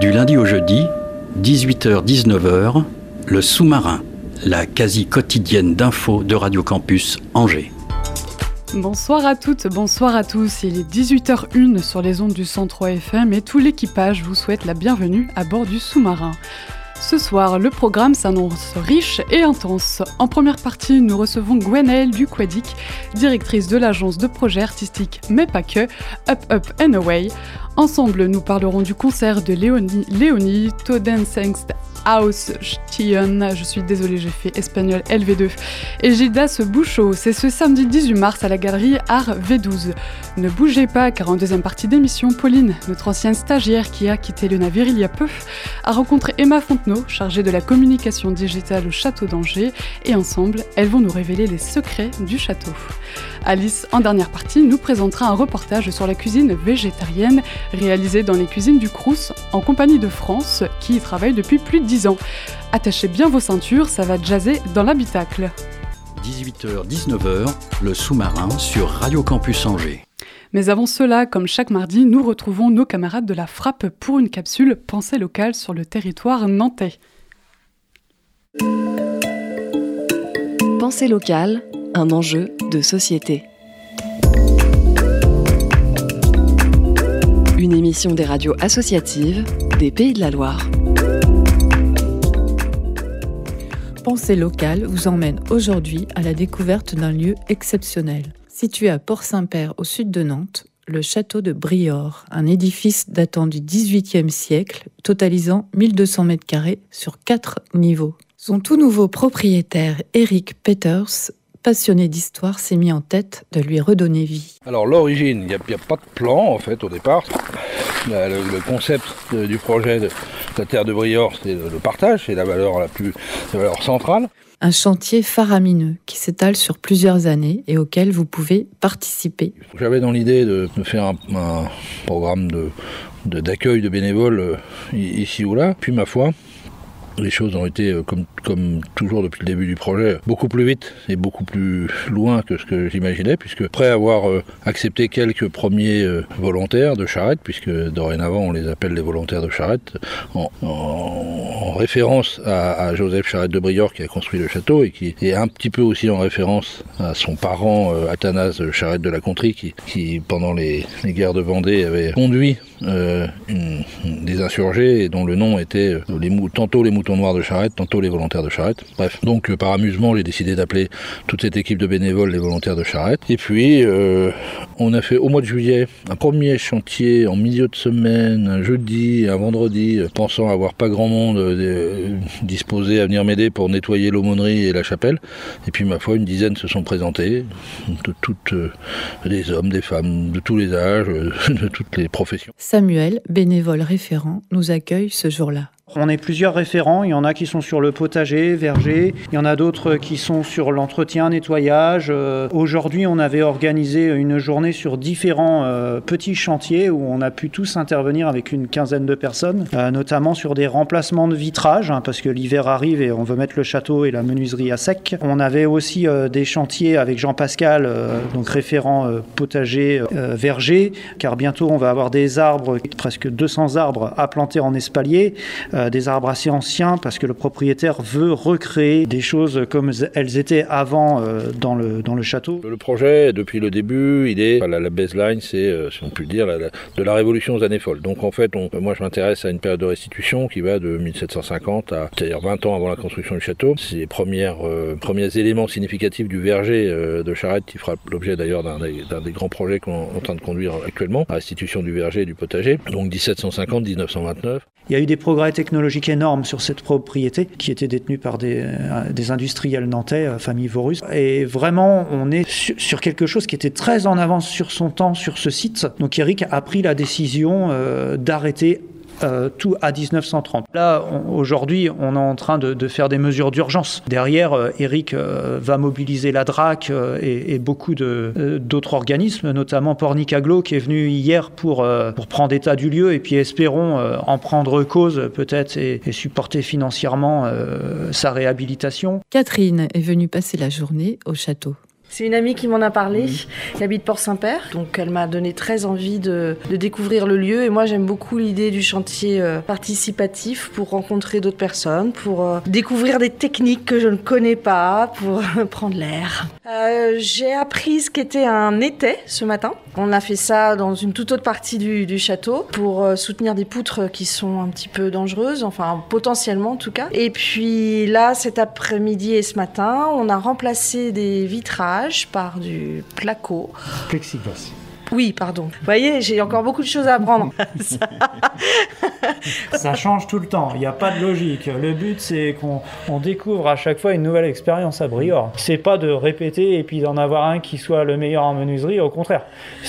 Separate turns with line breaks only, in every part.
Du lundi au jeudi, 18h-19h, le sous-marin, la quasi quotidienne d'infos de Radio Campus Angers.
Bonsoir à toutes, bonsoir à tous. Il est 18h01 sur les ondes du 103 FM et tout l'équipage vous souhaite la bienvenue à bord du sous-marin. Ce soir, le programme s'annonce riche et intense. En première partie, nous recevons Gwenaëlle Duquadic, directrice de l'agence de projets artistiques, mais pas que, Up Up and Away. Ensemble, nous parlerons du concert de Léonie, Léonie Todensengst Aus Stion, je suis désolée, j'ai fait espagnol LV2, et Gildas Bouchot. C'est ce samedi 18 mars à la galerie Art V12. Ne bougez pas, car en deuxième partie d'émission, Pauline, notre ancienne stagiaire qui a quitté le navire il y a peu, a rencontré Emma Fontenot, chargée de la communication digitale au château d'Angers, et ensemble, elles vont nous révéler les secrets du château. Alice, en dernière partie, nous présentera un reportage sur la cuisine végétarienne réalisé dans les cuisines du Crous en compagnie de France, qui y travaille depuis plus de 10 ans. Attachez bien vos ceintures, ça va jazzer dans l'habitacle.
18h-19h, le sous-marin sur Radio Campus Angers.
Mais avant cela, comme chaque mardi, nous retrouvons nos camarades de la Frappe pour une capsule Pensée locale sur le territoire nantais.
Pensée locale, un enjeu de société. Une émission des radios associatives des Pays de la Loire.
Pensée locale vous emmène aujourd'hui à la découverte d'un lieu exceptionnel. Situé à Port-Saint-Père au sud de Nantes, le château de Briord, un édifice datant du XVIIIe siècle, totalisant 1200 mètres carrés sur quatre niveaux. Son tout nouveau propriétaire, Eric Peters, passionné d'histoire, s'est mis en tête de lui redonner vie.
Alors l'origine, il n'y a, pas de plan en fait au départ. La- le, le concept de- du projet de la terre de Briord, c'est le, le partage, c'est la valeur la plus la valeur centrale.
Un chantier faramineux qui s'étale sur plusieurs années et auquel vous pouvez participer.
J'avais dans l'idée de, de faire un, un programme de d'accueil de, bénévoles euh, ici ou là. Puis ma foi, les choses ont été, euh, comme, comme toujours depuis le début du projet, beaucoup plus vite et beaucoup plus loin que ce que j'imaginais, puisque après avoir euh, accepté quelques premiers euh, volontaires de charrette, puisque dorénavant on les appelle les volontaires de charrette, en, en- en référence à, Joseph Charrette de Briord qui a construit le château et qui est un petit peu aussi en référence à son parent Athanase Charrette de la Contrie qui, qui pendant les, les guerres de Vendée avait conduit euh, une- des insurgés dont le nom était euh, les tantôt les moutons noirs de Charrette, tantôt les volontaires de Charrette. Bref, donc euh, par amusement j'ai décidé d'appeler toute cette équipe de bénévoles les volontaires de Charrette. Et puis euh, on a fait au mois de juillet un premier chantier en milieu de semaine, un jeudi, un vendredi, euh, pensant avoir pas grand monde disposé à venir m'aider pour nettoyer l'aumônerie et la chapelle. Et puis ma foi, une dizaine se sont présentés, de toutes des hommes, des femmes, de tous les âges, de toutes les professions.
Samuel, bénévole référent, nous accueille ce jour-là.
On est plusieurs référents, il y en a qui sont sur le potager, verger, il y en a d'autres qui sont sur l'entretien, nettoyage. Euh, Aujourd'hui, on avait organisé une journée sur différents euh, petits chantiers où on a pu tous intervenir avec une quinzaine de personnes, euh, notamment sur des remplacements de vitrage, hein, parce que l'hiver arrive et on veut mettre le château et la menuiserie à sec. On avait aussi des chantiers avec Jean-Pascal, donc référent potager, verger, car bientôt on va avoir des arbres, presque 200 arbres à planter en espalier. Euh, des arbres assez anciens parce que le propriétaire veut recréer des choses comme elles étaient avant euh, dans, le, dans le château.
Le projet, depuis le début, il est la, la baseline, c'est, euh, si on peut le dire, la- la- de la révolution aux années folles. Donc en fait, on- moi je m'intéresse à une période de restitution qui va de 1750 à, c'est-à-dire 20 ans avant la construction du château. C'est les premières, premiers éléments significatifs du verger de Charette qui fera l'objet d'ailleurs d'un des, d'un des grands projets qu'on est en train de conduire actuellement, la restitution du verger et du potager. Donc 1750-1929.
Il y a eu des progrès technologiques énormes sur cette propriété qui était détenue par des, euh, des industriels nantais, euh, famille Vorus. Et vraiment, on est sur, sur quelque chose qui était très en avance sur son temps sur ce site. Donc Eric a pris la décision euh, d'arrêter tout à 1930. Là, aujourd'hui, on est en train de, faire des mesures d'urgence. Derrière, Eric va mobiliser la DRAC et, beaucoup d'autres organismes, notamment Pornicaglo, qui est venu hier pour, pour prendre état du lieu et puis espérons en prendre cause peut-être et, et, supporter financièrement sa réhabilitation.
Catherine est venue passer la journée au château.
C'est une amie qui m'en a parlé, qui habite Port-Saint-Père. Donc elle m'a donné très envie de, découvrir le lieu. Et moi j'aime beaucoup l'idée du chantier euh, participatif pour rencontrer d'autres personnes, pour euh, découvrir des techniques que je ne connais pas, pour prendre l'air. Euh, j'ai appris ce qu'était un étai ce matin. On a fait ça dans une toute autre partie du, château pour soutenir des poutres qui sont un petit peu dangereuses, enfin potentiellement en tout cas. Et puis là, cet après-midi et ce matin, on a remplacé des vitrages par du placo.
Plexiglas.
Oui, pardon. Vous voyez, j'ai encore beaucoup de choses à apprendre.
ça change tout le temps, il n'y a pas de logique. Le but, c'est qu'on découvre à chaque fois une nouvelle expérience à Brior. C'est pas de répéter et puis d'en avoir un qui soit le meilleur en menuiserie, au contraire.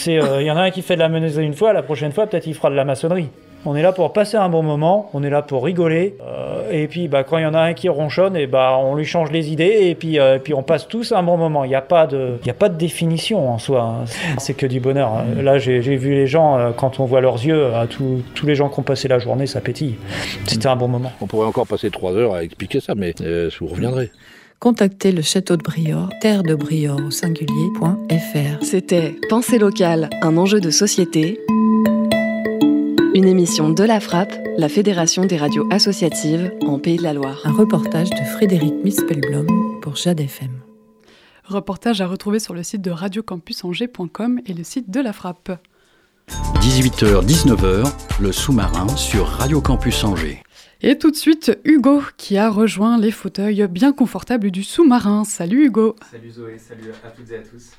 Euh, il y en a un qui fait de la menuiserie une fois, la prochaine fois, peut-être il fera de la maçonnerie. On est là pour passer un bon moment, on est là pour rigoler. Euh, et puis bah, quand il y en a un qui ronchonne, et bah, on lui change les idées et puis, euh, puis on passe tous un bon moment. Il n'y a, pas de, a pas de définition en soi. Hein. C'est que du bonheur. Là, j'ai vu les gens, euh, quand on voit leurs yeux, à tous les gens qui ont passé la journée, ça pétille. C'était un bon moment.
On pourrait encore passer trois heures à expliquer ça, mais vous reviendrez
contactez le château de Briord, terre de Briord au singulier.fr.
C'était Pensée locale, un enjeu de société une émission de La Frappe, la Fédération des radios associatives en Pays de la Loire.
Un reportage de Frédéric Mispelblom pour Jade FM.
Reportage à retrouver sur le site de radiocampusangers.com et le site de La Frappe.
18h-19h, le sous-marin sur Radio Campus Angers.
Et tout de suite, Hugo qui a rejoint les fauteuils bien confortables du sous-marin. Salut Hugo.
Salut Zoé, salut à toutes et à tous.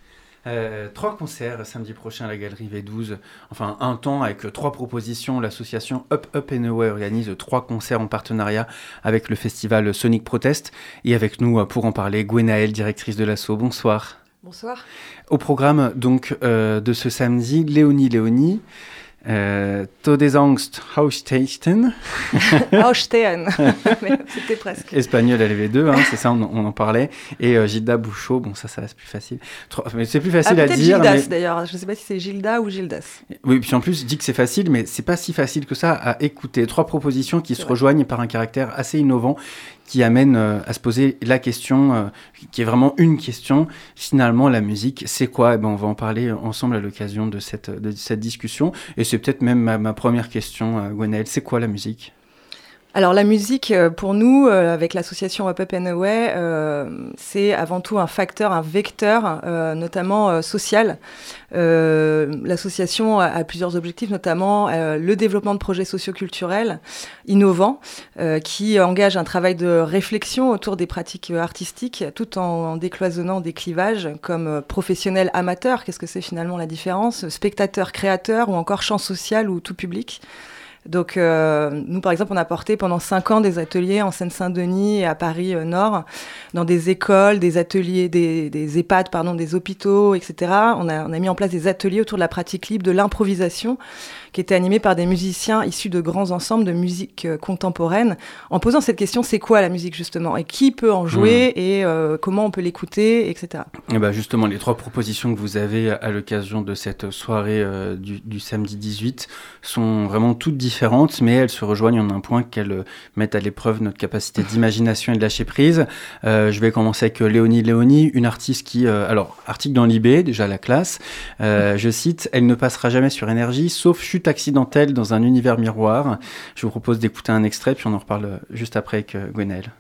Euh, trois concerts samedi prochain à la Galerie V12. Enfin, un temps avec trois propositions. L'association Up Up and Away organise trois concerts en partenariat avec le festival Sonic Protest. Et avec nous, euh, pour en parler, Gwenaëlle, directrice de l'assaut. Bonsoir.
Bonsoir.
Au programme donc euh, de ce samedi, Léonie Léonie. Euh, Todesangst Hausteiten.
Haustein, c'était presque.
Espagnol à l'EV2, hein, c'est ça, on, en parlait. Et euh, Gilda Bouchot, bon, ça, ça c'est plus facile. Mais c'est plus facile
ah,
à dire.
Gildas d'ailleurs, je ne sais pas si c'est Gilda ou Gildas.
Oui, puis en plus, je dis que c'est facile, mais c'est pas si facile que ça à écouter. Trois propositions qui se rejoignent par un caractère assez innovant qui amène euh, à se poser la question, euh, qui est vraiment une question, finalement, la musique, c'est quoi? Eh ben, On va en parler ensemble à l'occasion de cette, de discussion. Et c'est peut-être même ma, première question, euh, Gwenaëlle, c'est quoi la musique?
Alors la musique, euh, pour nous, euh, avec l'association Up Up and Away, euh, c'est avant tout un facteur, un vecteur, notamment social. L'association a, plusieurs objectifs, notamment le développement de projets socioculturels innovants, qui engagent un travail de réflexion autour des pratiques artistiques, tout en, décloisonnant des clivages comme professionnel amateur, qu'est-ce que c'est finalement la différence, spectateur créateur ou encore champ social ou tout public? Donc, euh, nous, par exemple, on a porté pendant cinq ans des ateliers en Seine-Saint-Denis et à Paris-Nord, euh, dans des écoles, des ateliers, des, des, EHPAD, pardon, des hôpitaux, etc. On a, on a mis en place des ateliers autour de la pratique libre, de l'improvisation, qui était animé par des musiciens issus de grands ensembles de musique euh, contemporaine, en posant cette question c'est quoi la musique justement? Et qui peut en jouer hmm. et euh, comment on peut l'écouter, etc.
Et bah justement, les trois propositions que vous avez à l'occasion de cette soirée euh, du, samedi 18 sont vraiment toutes différentes, mais elles se rejoignent en un point qu'elles mettent à l'épreuve notre capacité d'imagination et de lâcher prise. je vais commencer avec Léonie Léonie, une artiste qui, alors, article dans l'IB, déjà la classe, je cite, elle ne passera jamais sur énergie, sauf chute accidentelle dans un univers miroir. Je vous propose d'écouter un extrait, puis on en reparle juste après avec euh, Gwenaëlle.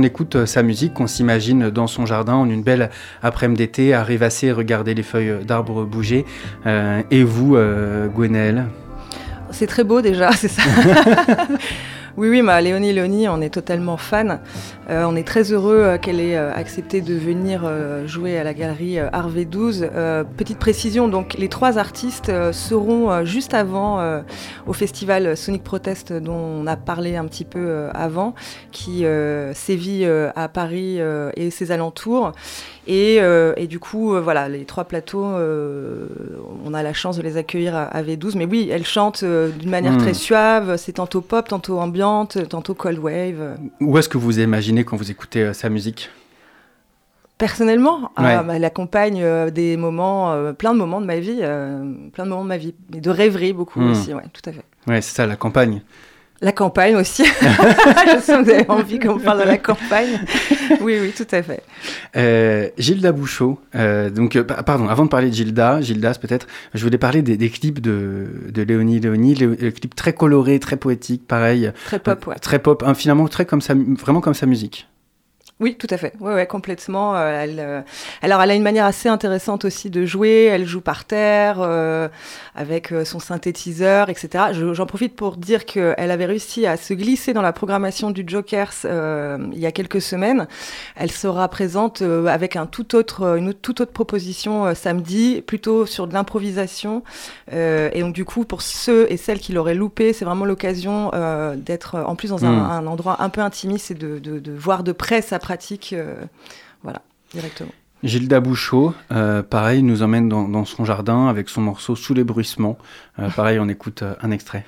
On écoute sa musique, on s'imagine dans son jardin en une belle après-midi d'été, à rêvasser, regarder les feuilles d'arbres bouger. et vous, Gwenaëlle?
C'est très beau déjà, c'est ça. Oui, oui, ma Léonie Léonie, on est totalement fan. Euh, on est très heureux euh, qu'elle ait euh, accepté de venir jouer à la galerie Harvey 12. petite précision, donc les trois artistes seront juste avant au festival Sonic Protest dont on a parlé un petit peu avant, qui sévit à Paris et ses alentours. Et, du coup, voilà, les trois plateaux, on a la chance de les accueillir à, V12. Mais oui, elle chante d'une manière hmm. très suave. C'est tantôt pop, tantôt ambiante, tantôt cold wave.
Où est-ce que vous imaginez quand vous écoutez euh, sa musique?
Personnellement, ah, bah, elle accompagne euh, des moments, euh, plein de moments de ma vie, plein de moments de ma vie, et de rêverie beaucoup hmm. aussi, ouais, tout à fait.
Ouais, c'est ça, la campagne.
La campagne aussi. Je sais que vous avez envie qu'on parle de la campagne. Oui, oui, tout à fait.
Gilda Bouchot. donc, pardon, avant de parler de Gilda, Gildas peut-être, je voulais parler des, clips de, de Léonie Léonie, les, clips très colorés, très poétiques, pareil.
Très pop, ouais.
Très pop, hein, finalement très comme sa, vraiment comme sa musique.
Oui, tout à fait. Ouais, ouais, complètement. Euh, elle, euh, alors, elle a une manière assez intéressante aussi de jouer. Elle joue par terre euh, avec son synthétiseur, etc. J'en profite pour dire qu'elle avait réussi à se glisser dans la programmation du Jokers il y a quelques semaines. Elle sera présente avec un tout autre, une toute autre proposition samedi, plutôt sur de l'improvisation. et donc, du coup, pour ceux et celles qui l'auraient loupé, c'est vraiment l'occasion d'être en plus dans un, hmm. un, endroit un peu intimiste et de, de, de voir de près sa pratique, euh, voilà, directement.
Gilda Bouchot, euh, pareil, nous emmène dans, son jardin avec son morceau Sous les bruissements. Euh, pareil, on écoute un extrait.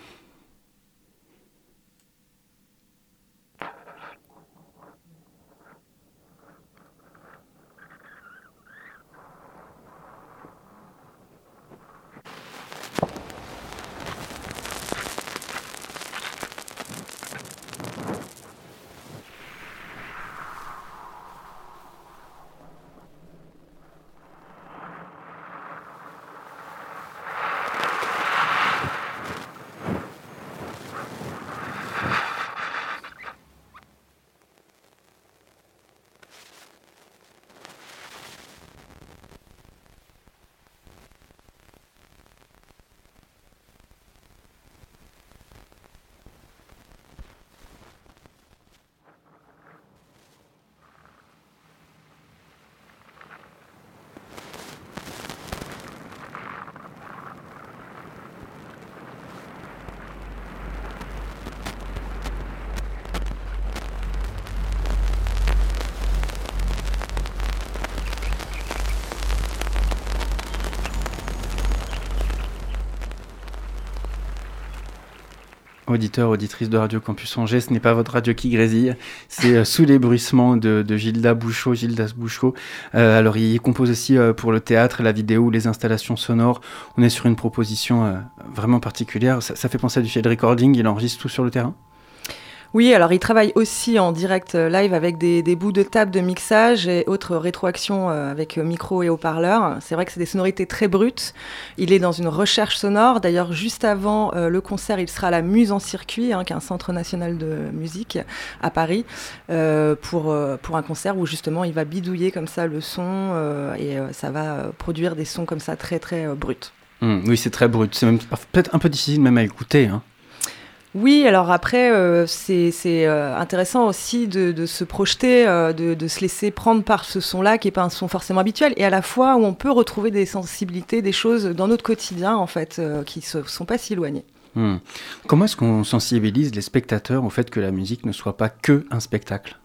Auditeur, auditrice de Radio Campus Angers, ce n'est pas votre radio qui grésille, c'est euh, sous les bruissements de, Gilda Bouchot, Gildas Bouchot. Euh, alors il compose aussi euh, pour le théâtre, la vidéo, les installations sonores. On est sur une proposition vraiment particulière. Ça, fait penser à du field recording, il enregistre tout sur le terrain?
Oui, alors il travaille aussi en direct euh, live avec des, bouts de table de mixage et autres rétroactions euh, avec euh, micro et haut-parleur. C'est vrai que c'est des sonorités très brutes. Il est dans une recherche sonore. D'ailleurs, juste avant le concert, il sera à la Muse en circuit, hein, qui est un centre national de musique à Paris, pour, pour un concert où justement il va bidouiller comme ça le son et ça va produire des sons comme ça très très bruts.
Mmh, oui, c'est très brut. C'est peut-être un peu difficile même à écouter. Hein.
Oui, alors après, euh, c'est euh, intéressant aussi de, se projeter, euh, de, se laisser prendre par ce son-là, qui n'est pas un son forcément habituel, et à la fois où on peut retrouver des sensibilités, des choses dans notre quotidien, en fait, qui ne sont pas si éloignées.
Hmm. Comment est-ce qu'on sensibilise les spectateurs au fait que la musique ne soit pas que un spectacle?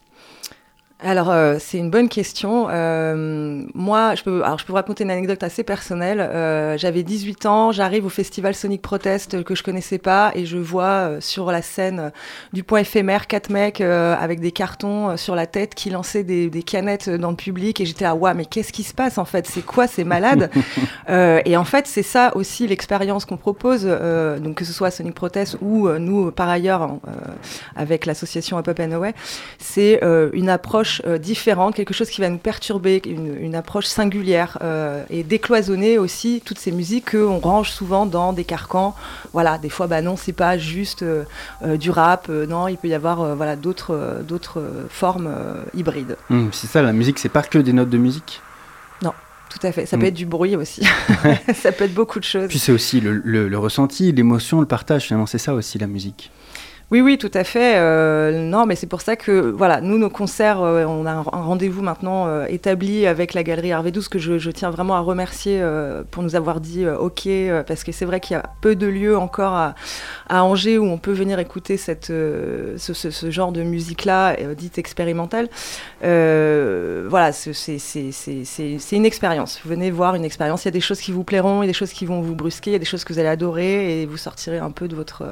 Alors, euh, c'est une bonne question. Euh, moi, je peux, alors, je peux vous raconter une anecdote assez personnelle. Euh, J'avais 18 ans, j'arrive au festival Sonic Protest que je connaissais pas et je vois euh, sur la scène du point éphémère quatre mecs euh, avec des cartons sur la tête qui lançaient des, des canettes dans le public et j'étais là, waouh, mais qu'est-ce qui se passe en fait? C'est quoi C'est malade Et en fait, c'est ça aussi l'expérience qu'on propose, donc que ce soit Sonic Protest ou nous, par ailleurs, avec l'association Up Up and Away, c'est une approche approche différente, quelque chose qui va nous perturber, une, approche singulière et décloisonner aussi toutes ces musiques qu'on range souvent dans des carcans. Voilà, des fois, bah non, c'est pas juste du rap, non, il peut y avoir voilà, d'autres, d'autres formes hybrides.
Mmh, c'est ça, la musique, c'est pas que des notes de musique?
Non. Tout à fait. Ça peut mm. être du bruit aussi. ça peut être beaucoup de choses.
Puis c'est aussi le, le ressenti, l'émotion, le partage. Finalement, c'est ça aussi la musique.
Oui, oui, tout à fait. Euh, non, mais c'est pour ça que, voilà, nous, nos concerts, euh, on a un, rendez-vous maintenant euh, établi avec la galerie Hervé 12 que je, tiens vraiment à remercier pour nous avoir dit OK, parce que c'est vrai qu'il y a peu de lieux encore à, Angers où on peut venir écouter ce, genre de musique-là, dite expérimentale. voilà, c'est une expérience. Venez voir une expérience. Il y a des choses qui vous plairont, il y a des choses qui vont vous brusquer, il y a des choses que vous allez adorer et vous sortirez un peu de votre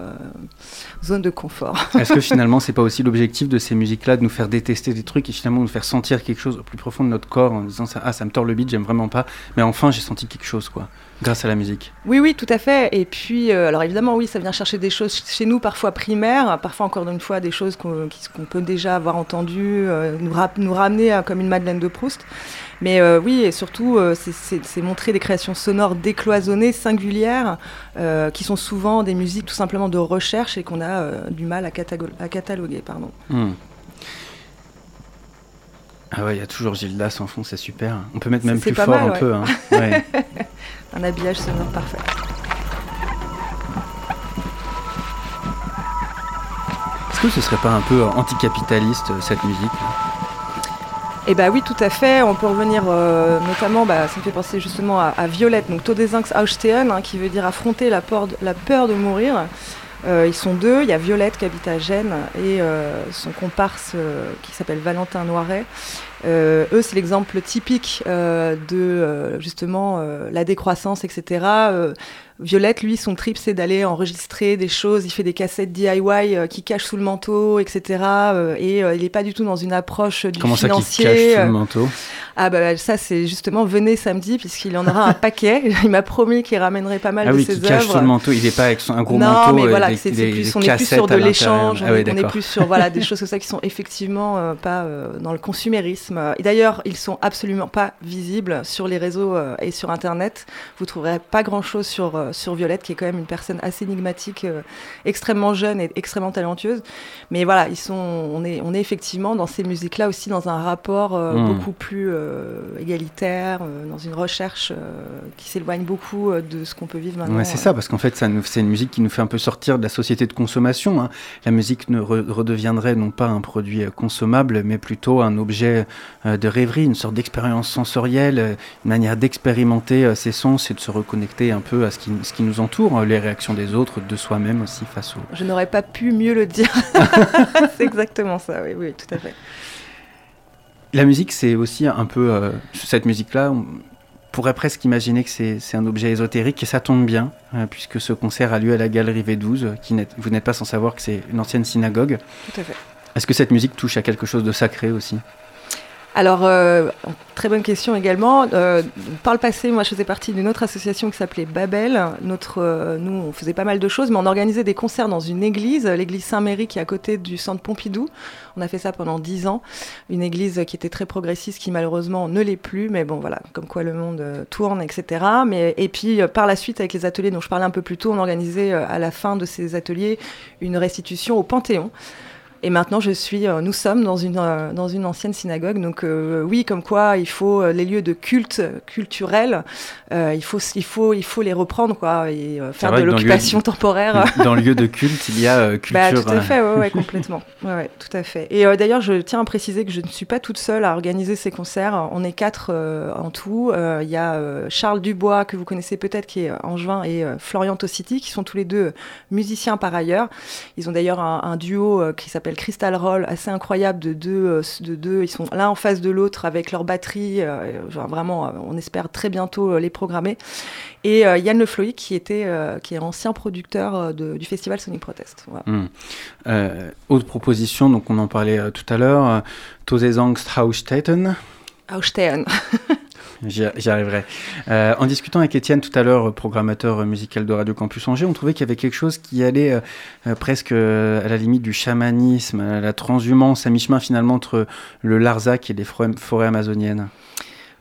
zone de
est-ce que finalement, c'est pas aussi l'objectif de ces musiques-là, de nous faire détester des trucs et finalement nous faire sentir quelque chose au plus profond de notre corps en disant ça, ah, ça me tord le beat, j'aime vraiment pas, mais enfin j'ai senti quelque chose, quoi, grâce à la musique.
Oui, oui, tout à fait. Et puis, euh, alors évidemment, oui, ça vient chercher des choses chez nous, parfois primaires, parfois encore une fois des choses qu'on peut déjà avoir entendues, euh, nous, nous, ramener comme une Madeleine de Proust. Mais euh, oui, et surtout, euh, c'est montrer des créations sonores décloisonnées, singulières, euh, qui sont souvent des musiques tout simplement de recherche et qu'on a du mal à, à cataloguer. Pardon. Hmm.
Ah ouais, il y a toujours Gildas en fond, c'est super. On peut mettre même plus fort un peu. Hein.
un habillage sonore parfait.
Est-ce que ce serait pas un peu anticapitaliste cette musique
eh bien oui, tout à fait. On peut revenir euh, notamment, bah, ça me fait penser justement à, Violette, donc Todesangst Ausstehen, hein, qui veut dire affronter la peur de, la peur de mourir. Euh, ils sont deux, il y a Violette qui habite à Gênes et euh, son comparse qui s'appelle Valentin Noiret. eux, c'est l'exemple typique de justement la décroissance, etc. Violette, lui, son trip, c'est d'aller enregistrer des choses. Il fait des cassettes DIY euh, qui cachent sous le manteau, etc. et euh, euh, il n'est pas du tout dans une approche du
Comment
financier.
Ça, qui cache sous le manteau?
Ah bah ça, c'est justement venez samedi puisqu'il en aura un paquet. il m'a promis qu'il ramènerait pas mal
ah
de
oui,
ses
œuvres. cache sous le manteau. Il n'est pas avec un gros manteau.
Non, mais voilà, c'est plus, on est plus sur de l'échange. on, est plus sur voilà des choses comme ça qui sont effectivement pas dans le consumérisme. Et d'ailleurs, ils sont absolument pas visibles sur les réseaux et sur Internet. Vous trouverez pas grand chose sur euh, sur Violette, qui est quand même une personne assez énigmatique, euh, extrêmement jeune et extrêmement talentueuse. Mais voilà, ils sont, on, est, on est effectivement dans ces musiques-là aussi dans un rapport euh, hmm. beaucoup plus égalitaire, dans une recherche qui s'éloigne beaucoup de ce qu'on peut vivre maintenant.
c'est ça, parce qu'en fait, c'est une musique qui nous fait un peu sortir de la société de consommation. Hein. La musique ne redeviendrait non pas un produit consommable, mais plutôt un objet de rêverie, une sorte d'expérience sensorielle, une manière d'expérimenter ces sons, c'est de se reconnecter un peu à ce qui, ce qui nous entoure, les réactions des autres, de soi-même aussi face au...
Je n'aurais pas pu mieux le dire. c'est exactement ça, oui, oui, tout à fait.
La musique, c'est aussi un peu... Euh, cette musique-là, on pourrait presque imaginer que c'est un objet ésotérique, et ça tombe bien, euh, puisque ce concert a lieu à la Galerie V12, qui vous n'êtes pas sans savoir que c'est une ancienne synagogue.
Tout à fait.
Est-ce que cette musique touche à quelque chose de sacré aussi?
Alors, euh, très bonne question également. Euh, par le passé, moi, je faisais partie d'une autre association qui s'appelait Babel. Notre, euh, nous, on faisait pas mal de choses, mais on organisait des concerts dans une église, l'église Saint-Méry, qui est à côté du centre Pompidou. On a fait ça pendant dix ans. Une église qui était très progressiste, qui malheureusement ne l'est plus, mais bon, voilà, comme quoi le monde tourne, etc. Mais, et puis, par la suite, avec les ateliers dont je parlais un peu plus tôt, on organisait à la fin de ces ateliers une restitution au Panthéon. Et maintenant, je suis, euh, nous sommes dans une, euh, dans une ancienne synagogue. Donc euh, oui, comme quoi il faut les lieux de culte culturel, il, faut, il, faut, il faut les reprendre quoi, et faire de l'occupation temporaire.
Dans le lieu de culte, il y a bah, culture.
tout à fait, ouais, ouais complètement. Ouais, tout à fait. Et d'ailleurs, je tiens à préciser que je ne suis pas toute seule à organiser ces concerts. On est quatre en tout. Il y a Charles Dubois, que vous connaissez peut-être, qui est angevin, et Florian Tossiti, qui sont tous les deux musiciens par ailleurs. Ils ont d'ailleurs un, un duo qui s'appelle Crystal Roll, assez incroyable de deux, euh, de deux. Ils sont l'un en face de l'autre avec leur batterie. Euh, vraiment, euh, on espère très bientôt les programmer. Et Yann Le Floy, qui était, qui est ancien producteur du festival Sonic Protest.
Hmm. autre proposition, donc on en parlait tout à l'heure, Tosezangst Haustetten.
Haustetten.
J'y arriverai. Euh, en discutant avec Étienne tout à l'heure, programmateur musical de Radio Campus Angers, on trouvait qu'il y avait quelque chose qui allait euh, euh, presque à la limite du chamanisme, à la transhumance, à mi-chemin finalement entre le Larzac et les forêts amazoniennes.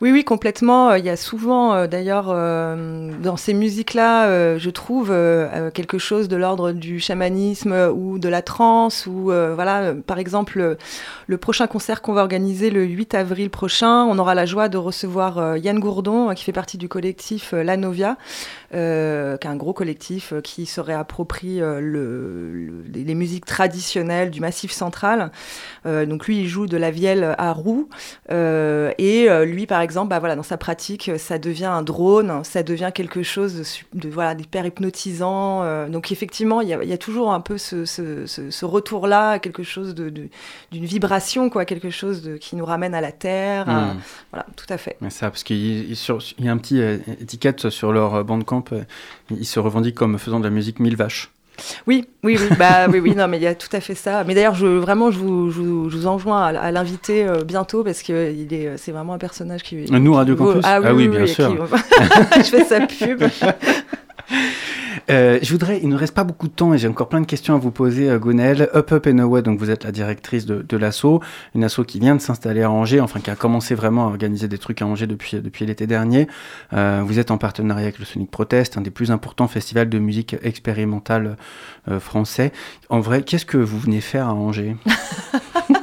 Oui, oui, complètement. Euh, il y a souvent, euh, d'ailleurs, euh, dans ces musiques-là, je trouve quelque chose de l'ordre du chamanisme ou de la trance. Ou voilà, par exemple, le prochain concert qu'on va organiser le 8 avril prochain, on aura la joie de recevoir Yann Gourdon, qui fait partie du collectif La Novia, qui est un gros collectif qui se réapproprie le, les musiques traditionnelles du Massif central. donc lui, il joue de la vielle à roue, et lui, par exemple exemple, bah voilà, dans sa pratique, ça devient un drone, ça devient quelque chose de, de voilà, d'hyper hypnotisant. Euh, donc effectivement, il y, y, a toujours un peu ce, ce, ce, retour-là, quelque chose de, d'une vibration, quoi, quelque chose de, qui nous ramène à la terre. Hmm. voilà, tout à fait.
Mais ça, parce qu'il y a un petit euh, étiquette sur leur bandcamp, euh, ils se revendiquent comme faisant de la musique mille vaches.
Oui, oui, oui, bah, oui, oui, non, mais il y a tout à fait ça. Mais d'ailleurs, je, vraiment, je vous, je vous, je vous enjoins à, l'inviter euh, bientôt parce que il est, c'est vraiment un personnage qui.
Nous, Radio Campus
Ah oui, ah oui, bien sûr. je fais sa pub.
Euh, je voudrais, il ne reste pas beaucoup de temps et j'ai encore plein de questions à vous poser, euh, Gonel. Up Up and Away, donc vous êtes la directrice de, de une asso qui vient de s'installer à Angers, enfin qui a commencé vraiment à organiser des trucs à Angers depuis, l'été dernier. Euh, vous êtes en partenariat avec le Sonic Protest, un des plus importants festivals de musique expérimentale français. En vrai, qu'est-ce que vous venez faire à Angers?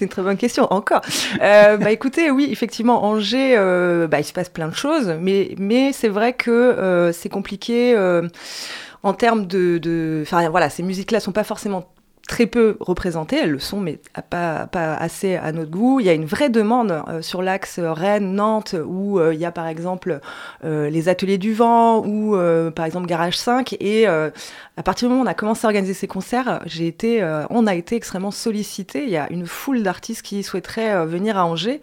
C'est une très bonne question, encore. Euh, bah écoutez, oui, effectivement, Angers, euh, bah, il se passe plein de choses, mais, mais c'est vrai que euh, c'est compliqué en termes de... Enfin voilà, ces musiques-là sont pas forcément très peu représentées, elles le sont, mais pas, assez à notre goût. Il y a une vraie demande euh, sur l'axe Rennes-Nantes, où euh, il y a par exemple euh, les ateliers du vent, ou par exemple Garage 5. Et à partir du moment où on a commencé à organiser ces concerts, on a été extrêmement sollicité. Il y a une foule d'artistes qui souhaiteraient venir à Angers.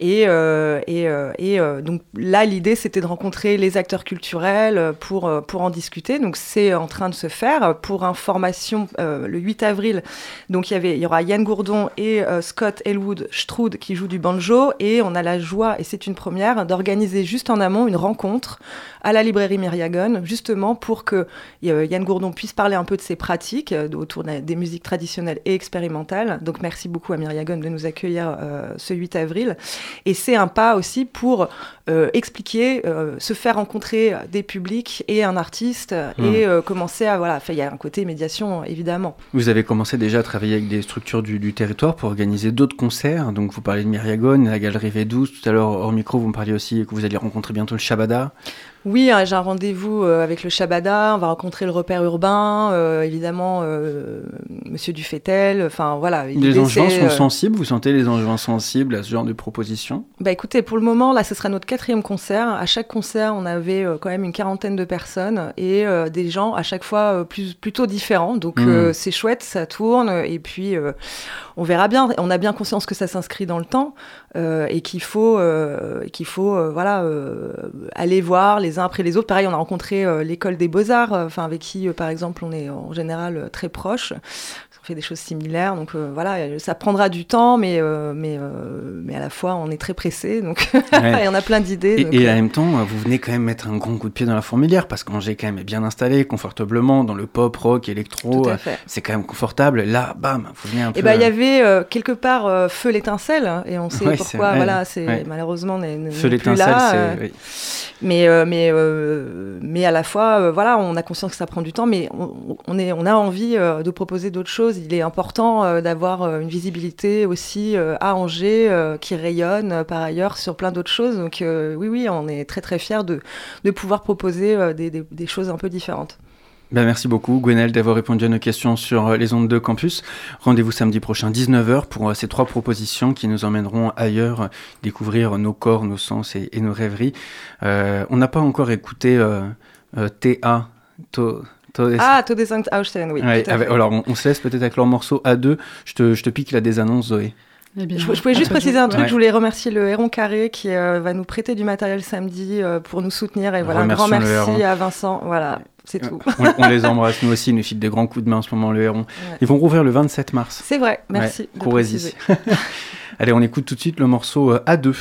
Et donc là, l'idée, c'était de rencontrer les acteurs culturels pour, pour en discuter. Donc c'est en train de se faire. Pour information, le 8 avril, donc il y, avait, il y aura Yann Gourdon et euh, Scott Elwood Stroud qui jouent du banjo. Et on a la joie, et c'est une première, d'organiser juste en amont une rencontre à la librairie Myriagon, justement pour que euh, Yann Gourdon puisse parler un peu de ses pratiques euh, autour des musiques traditionnelles et expérimentales. Donc merci beaucoup à Myriagon de nous accueillir ce 8 avril. Et c'est un pas aussi pour expliquer, se faire rencontrer des publics et un artiste et mmh. commencer à voilà, il y a un côté médiation évidemment.
Vous avez commencé déjà à travailler avec des structures du, territoire pour organiser d'autres concerts. Donc vous parlez de Myriagone, la galerie V12. Tout à l'heure, hors micro, vous me parliez aussi que vous alliez rencontrer bientôt le Shabada.
Oui, hein, j'ai un rendez-vous euh, avec le Shabada. On va rencontrer le repère urbain, euh, évidemment, euh, Monsieur Dufetel. Enfin voilà.
Les enjeux sont sensibles. Vous sentez les enjeux sensibles à ce genre de proposition?
Bah écoutez, pour le moment, là, ce sera notre quatrième concert. À chaque concert, on avait quand même une quarantaine de personnes et des gens à chaque fois plus, plutôt différents. Donc hmm. c'est chouette, ça tourne. Et puis on verra bien. On a bien conscience que ça s'inscrit dans le temps et qu'il faut, qu'il faut, voilà, aller voir les uns après les autres. Pareil, on a rencontré euh, l'école des beaux-arts, euh, enfin avec qui, euh, par exemple, on est en général très proches fait des choses similaires. Donc voilà, ça prendra du temps, mais, mais, mais à la fois on est très pressé, donc il y en a plein d'idées.
Et, en même temps, vous venez quand même mettre un grand coup de pied dans la fourmilière parce qu'Angers quand même est bien installé, confortablement dans le pop, rock, électro. C'est quand même confortable. Là, bam, vous venez un peu.
Et ben il y avait quelque part feu l'étincelle, hein, et on sait pourquoi. Voilà, c'est malheureusement n'est plus là. Mais mais euh, mais à la fois, euh, voilà, on a conscience que ça prend du temps, mais on, est, on a envie euh, de proposer d'autres choses. Il est important d'avoir une visibilité aussi à Angers qui rayonne par ailleurs sur plein d'autres choses. Donc oui, oui, on est très très fiers de, de pouvoir proposer des, des choses un peu différentes.
Ben merci beaucoup, Gwenel, d'avoir répondu à nos questions sur euh, les ondes de campus. Rendez-vous samedi prochain, 19h, pour euh, ces trois propositions qui nous emmèneront ailleurs, euh, découvrir nos corps, nos sens et, nos rêveries. on n'a pas encore écouté TA.
To, ah, Todesang Ausstellen, oui.
alors, on, se laisse peut-être avec leur morceau A2. Je te, je te pique la désannonce, Zoé.
Eh je, pouvais juste préciser un truc. Je voulais remercier le Héron Carré qui va nous prêter du matériel samedi pour nous soutenir. Et voilà, un grand merci à Vincent. Voilà c'est tout.
on, les embrasse, nous aussi, ils nous filent des grands coups de main en ce moment, le Héron. Ils vont rouvrir le 27 mars.
C'est vrai, merci.
Ouais, Allez, on écoute tout de suite le morceau euh, A2.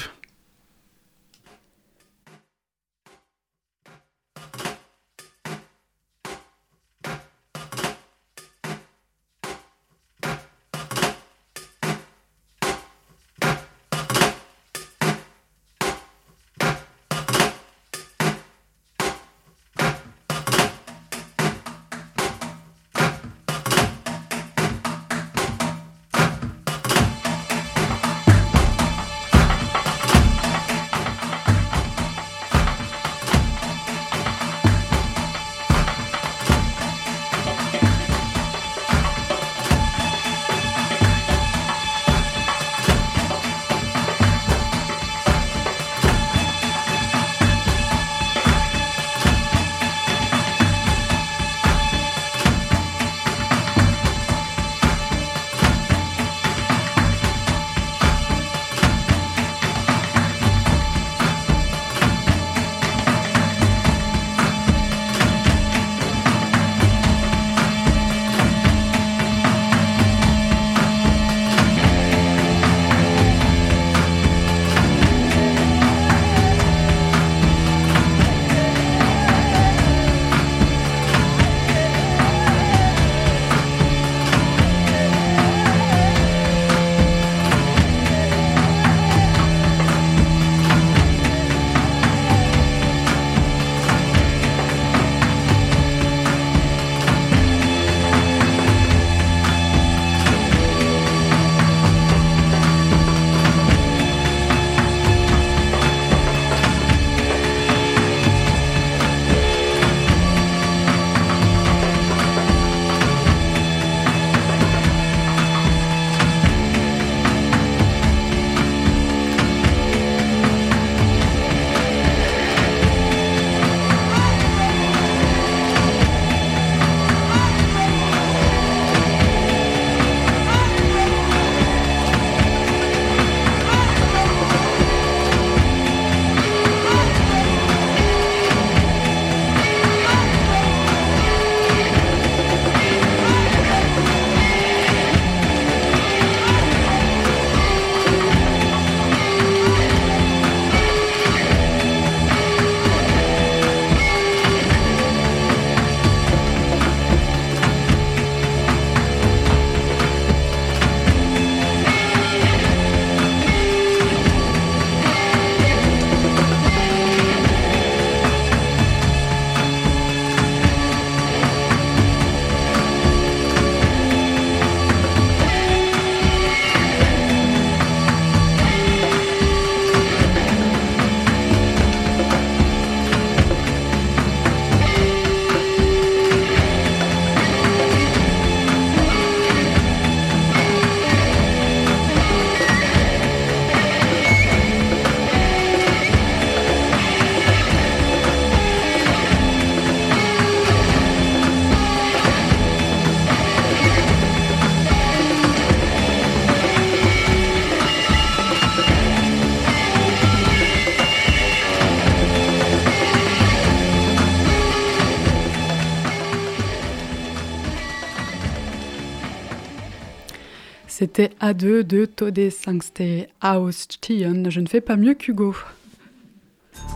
C'était A2 de Tode Sangste Ausstien. Je ne fais pas mieux qu'Hugo.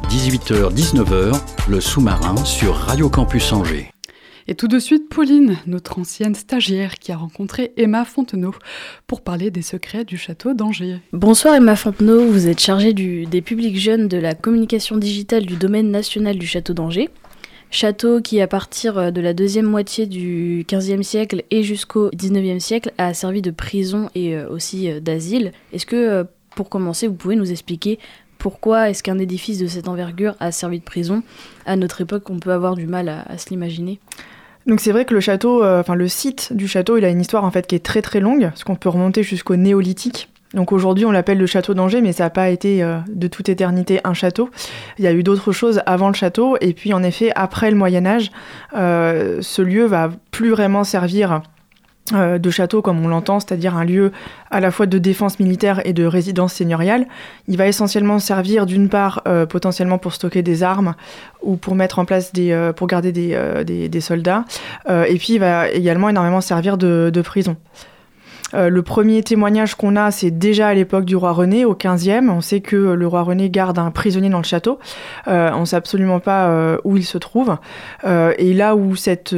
18h-19h, le sous-marin sur Radio Campus Angers.
Et tout de suite, Pauline, notre ancienne stagiaire qui a rencontré Emma Fontenot pour parler des secrets du château d'Angers.
Bonsoir Emma Fontenot, vous êtes chargée du, des publics jeunes de la communication digitale du domaine national du château d'Angers. Château qui, à partir de la deuxième moitié du XVe siècle et jusqu'au XIXe siècle, a servi de prison et euh, aussi euh, d'asile. Est-ce que, euh, pour commencer, vous pouvez nous expliquer pourquoi est-ce qu'un édifice de cette envergure a servi de prison? À notre époque, on peut avoir du mal à, à se l'imaginer.
Donc c'est vrai que le château, enfin le site du château, il a une histoire en fait qui est très très longue, parce qu'on peut remonter jusqu'au néolithique. Donc aujourd'hui, on l'appelle le château d'Angers, mais ça n'a pas été euh, de toute éternité un château. Il y a eu d'autres choses avant le château, et puis en effet, après le Moyen Âge, euh, ce lieu va plus vraiment servir euh, de château comme on l'entend, c'est-à-dire un lieu à la fois de défense militaire et de résidence seigneuriale. Il va essentiellement servir d'une part potentiellement pour stocker des armes ou pour mettre en place des, pour garder des, soldats, et puis il va également énormément servir de prison. Euh, le premier témoignage qu'on a, c'est déjà à l'époque du roi René, au 15e. On sait que le roi René garde un prisonnier dans le château. Euh, on ne sait absolument pas euh, où il se trouve. Et là où cette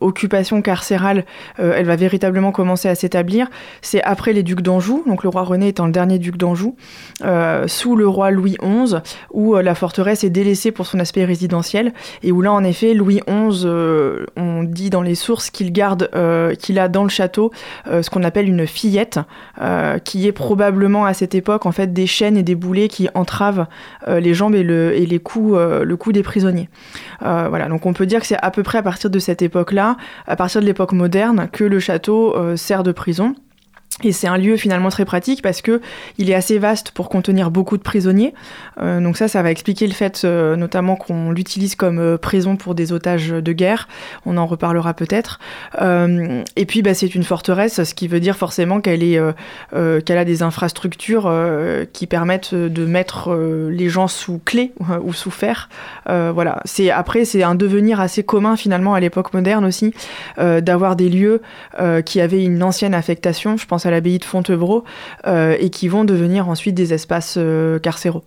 occupation carcérale, elle va véritablement commencer à s'établir, c'est après les ducs d'Anjou, donc le roi René étant le dernier duc d'Anjou, sous le roi Louis XI, où la forteresse est délaissée pour son aspect résidentiel, et où là, en effet, Louis XI, on dit dans les sources qu'il garde, qu'il a dans le château ce qu'on appelle une fillette, euh, qui est probablement à cette époque en fait des chaînes et des boulets qui entravent euh, les jambes et, le, et les coups, euh, le cou des prisonniers. Voilà, donc on peut dire que c'est à peu près à partir de cette époque-là, à partir de l'époque moderne, que le château sert de prison. Et c'est un lieu finalement très pratique parce que il est assez vaste pour contenir beaucoup de prisonniers. Euh, donc ça, ça va expliquer le fait euh, notamment qu'on l'utilise comme euh, prison pour des otages de guerre. On en reparlera peut-être. Et puis bah, c'est une forteresse, ce qui veut dire forcément qu'elle est, qu'elle a des infrastructures qui permettent de mettre les gens sous clé ou sous fer. Voilà. C'est après c'est un devenir assez commun finalement à l'époque moderne aussi d'avoir des lieux qui avaient une ancienne affectation. Je pense à l'abbaye de Fontevraud, euh, et qui vont devenir ensuite des espaces euh, carcéraux.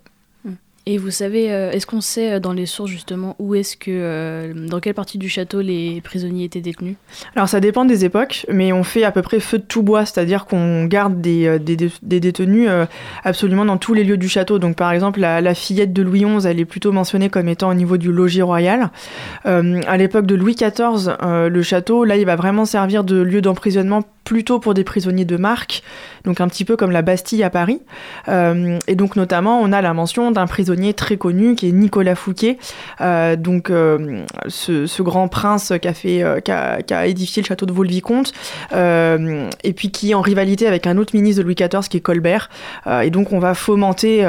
Et vous savez, euh, est-ce qu'on sait euh, dans les sources justement où est-ce que, euh, dans quelle partie du château les prisonniers étaient détenus?
Alors ça dépend des époques, mais on fait à peu près feu de tout bois, c'est-à-dire qu'on garde des, des, détenus absolument dans tous les lieux du château. Donc par exemple, la, fillette de Louis XI, elle est plutôt mentionnée comme étant au niveau du logis royal. Euh, à l'époque de Louis XIV, le château, là, il va vraiment servir de lieu d'emprisonnement plutôt pour des prisonniers de marque, donc un petit peu comme la Bastille à Paris. Et donc notamment, on a la mention d'un prisonnier très connu qui est Nicolas Fouquet, euh, donc euh, ce, grand prince qui a, fait, euh, qui, a, édifié le château de Vaux-le-Vicomte, et puis qui est en rivalité avec un autre ministre de Louis XIV qui est Colbert. Et donc on va fomenter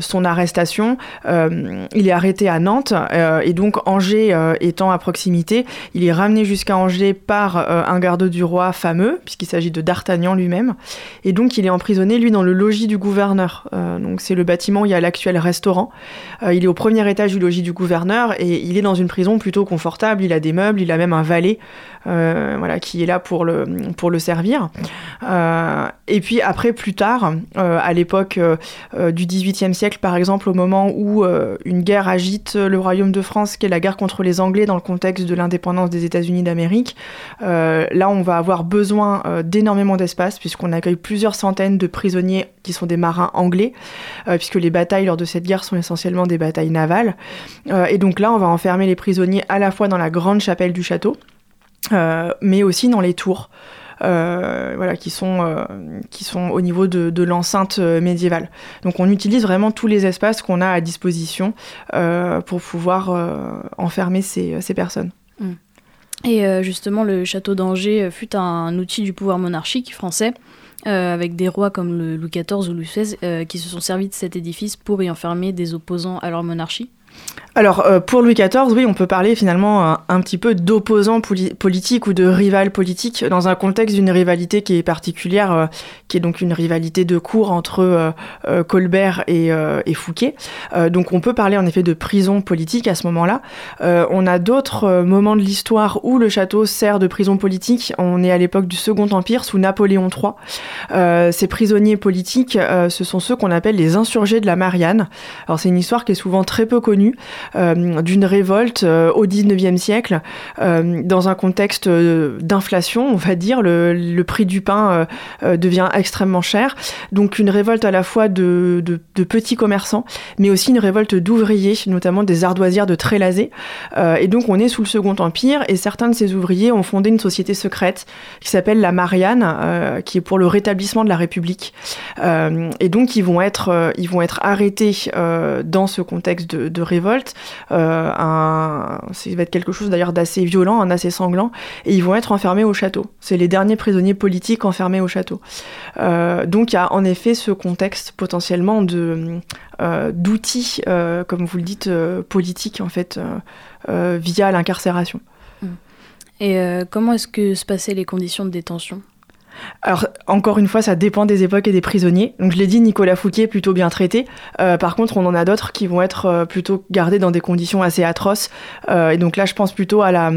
son arrestation. Il est arrêté à Nantes, et donc Angers étant à proximité, il est ramené jusqu'à Angers par un garde du roi fameux, puisqu'il s'agit de D'Artagnan lui-même. Et donc il est emprisonné, lui, dans le logis du gouverneur. Donc c'est le bâtiment où il y a l'actuel Euh, il est au premier étage du logis du gouverneur et il est dans une prison plutôt confortable. Il a des meubles, il a même un valet euh, voilà, qui est là pour le, pour le servir. Euh, et puis après, plus tard, euh, à l'époque du XVIIIe siècle, par exemple, au moment où une guerre agite le royaume de France, qui est la guerre contre les Anglais dans le contexte de l'indépendance des États-Unis d'Amérique, là, on va avoir besoin d'énormément d'espace, puisqu'on accueille plusieurs centaines de prisonniers qui sont des marins anglais, puisque les batailles lors de cette guerre sont essentiellement des batailles navales. Et donc là, on va enfermer les prisonniers à la fois dans la grande chapelle du château, mais aussi dans les tours. Euh, voilà, qui sont, euh, qui sont au niveau de, l'enceinte euh, médiévale. Donc on utilise vraiment tous les espaces qu'on a à disposition euh, pour pouvoir euh, enfermer ces, ces personnes.
Et euh, justement, le château d'Angers euh, fut un outil du pouvoir monarchique français, euh, avec des rois comme Louis XIV ou Louis XVI euh, qui se sont servis de cet édifice pour y enfermer des opposants à leur monarchie.
Alors, euh, pour Louis XIV, oui, on peut parler finalement un, petit peu d'opposant politique ou de rival politique dans un contexte d'une rivalité qui est particulière, euh, qui est donc une rivalité de cour entre euh, Colbert et, et Fouquet. donc, on peut parler en effet de prison politique à ce moment-là. on a d'autres moments de l'histoire où le château sert de prison politique. On est à l'époque du Second Empire sous Napoléon III. ces prisonniers politiques, ce sont ceux qu'on appelle les insurgés de la Marianne. Alors, c'est une histoire qui est souvent très peu connue. Euh, d'une révolte euh, au 19e siècle, euh, dans un contexte d'inflation, on va dire, le, prix du pain devient extrêmement cher. Donc une révolte à la fois de, petits commerçants, mais aussi une révolte d'ouvriers, notamment des ardoisières de Trélazé. et donc on est sous le Second Empire, et certains de ces ouvriers ont fondé une société secrète qui s'appelle la Marianne, qui est pour le rétablissement de la République. et donc ils vont être, ils vont être arrêtés dans ce contexte de, de révolte euh, ça va être quelque chose d'ailleurs d'assez violent, un assez sanglant, et ils vont être enfermés au château. C'est les derniers prisonniers politiques enfermés au château. Euh, donc il y a en effet ce contexte potentiellement de euh, d'outils, comme vous le dites, politiques en fait, via l'incarcération.
Et comment est-ce que se passaient les conditions de détention?
Alors, encore une fois, ça dépend des époques et des prisonniers. Donc, je l'ai dit, Nicolas Fouquet est plutôt bien traité. Euh, par contre, on en a d'autres qui vont être euh, plutôt gardés dans des conditions assez atroces. Euh, et donc là, je pense plutôt à la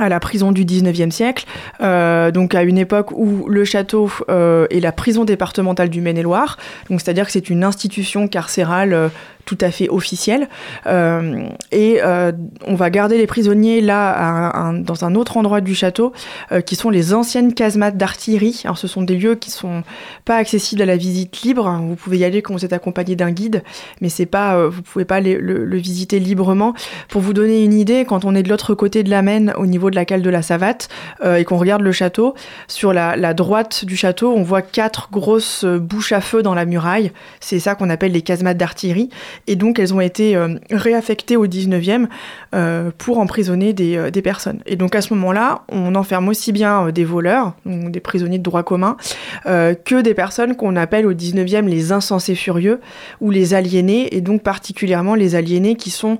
à la prison du 19e siècle, donc à une époque où le château est la prison départementale du Maine-et-Loire, donc c'est-à-dire que c'est une institution carcérale tout à fait officiel. Euh, et euh, on va garder les prisonniers là, dans un autre endroit du château, euh, qui sont les anciennes casemates d'artillerie. Alors ce sont des lieux qui sont pas accessibles à la visite libre. Vous pouvez y aller quand vous êtes accompagné d'un guide, mais c'est pas, vous pouvez pas le, visiter librement. Pour vous donner une idée, quand on est de l'autre côté de la Maine, au niveau de la cale de la Savate, et qu'on regarde le château, sur la droite du château, on voit quatre grosses bouches à feu dans la muraille. C'est ça qu'on appelle les casemates d'artillerie. Et donc, elles ont été euh, réaffectées au 19e euh, pour emprisonner euh, des, personnes. Et donc, à ce moment-là, on enferme aussi bien des voleurs, des prisonniers de droit commun, que des personnes qu'on appelle au 19e les insensés furieux ou les aliénés, et donc particulièrement les aliénés qui sont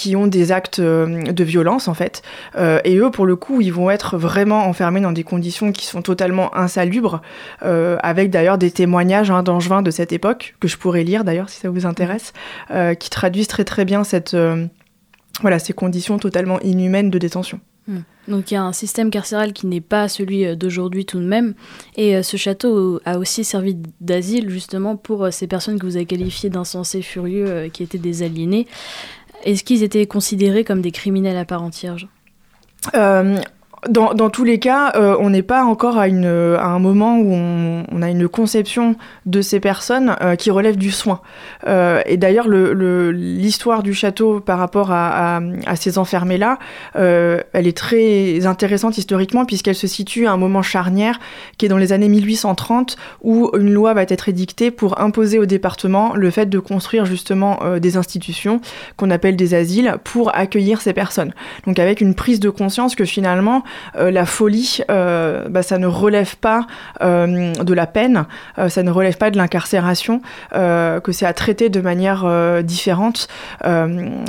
qui ont des actes euh, de violence en fait. Euh, et eux, pour le coup, ils vont être vraiment enfermés dans des conditions qui sont totalement insalubres, euh, avec d'ailleurs des témoignages hein, d'Angevin de cette époque, que je pourrais lire d'ailleurs si ça vous intéresse, qui traduisent très très bien cette, voilà, ces conditions totalement inhumaines de détention.
Hmm. Donc il y a un système carcéral qui n'est pas celui d'aujourd'hui tout de même. Et ce château a aussi servi d'asile justement pour ces personnes que vous avez qualifiées d'insensés furieux qui étaient des aliénés. Est-ce qu'ils étaient considérés comme des criminels à part entière
dans, tous les cas, euh, on n'est pas encore à, un moment où on, a une conception de ces personnes euh, qui relève du soin. Euh, et d'ailleurs, l'histoire du château par rapport à, ces enfermés-là, elle est très intéressante historiquement puisqu'elle se situe à un moment charnière qui est dans les années 1830 où une loi va être édictée pour imposer au département le fait de construire justement des institutions qu'on appelle des asiles pour accueillir ces personnes. Donc avec une prise de conscience que finalement la folie, euh, bah, ça ne relève pas euh, de la peine, ça ne relève pas de l'incarcération, que c'est à traiter de manière différente.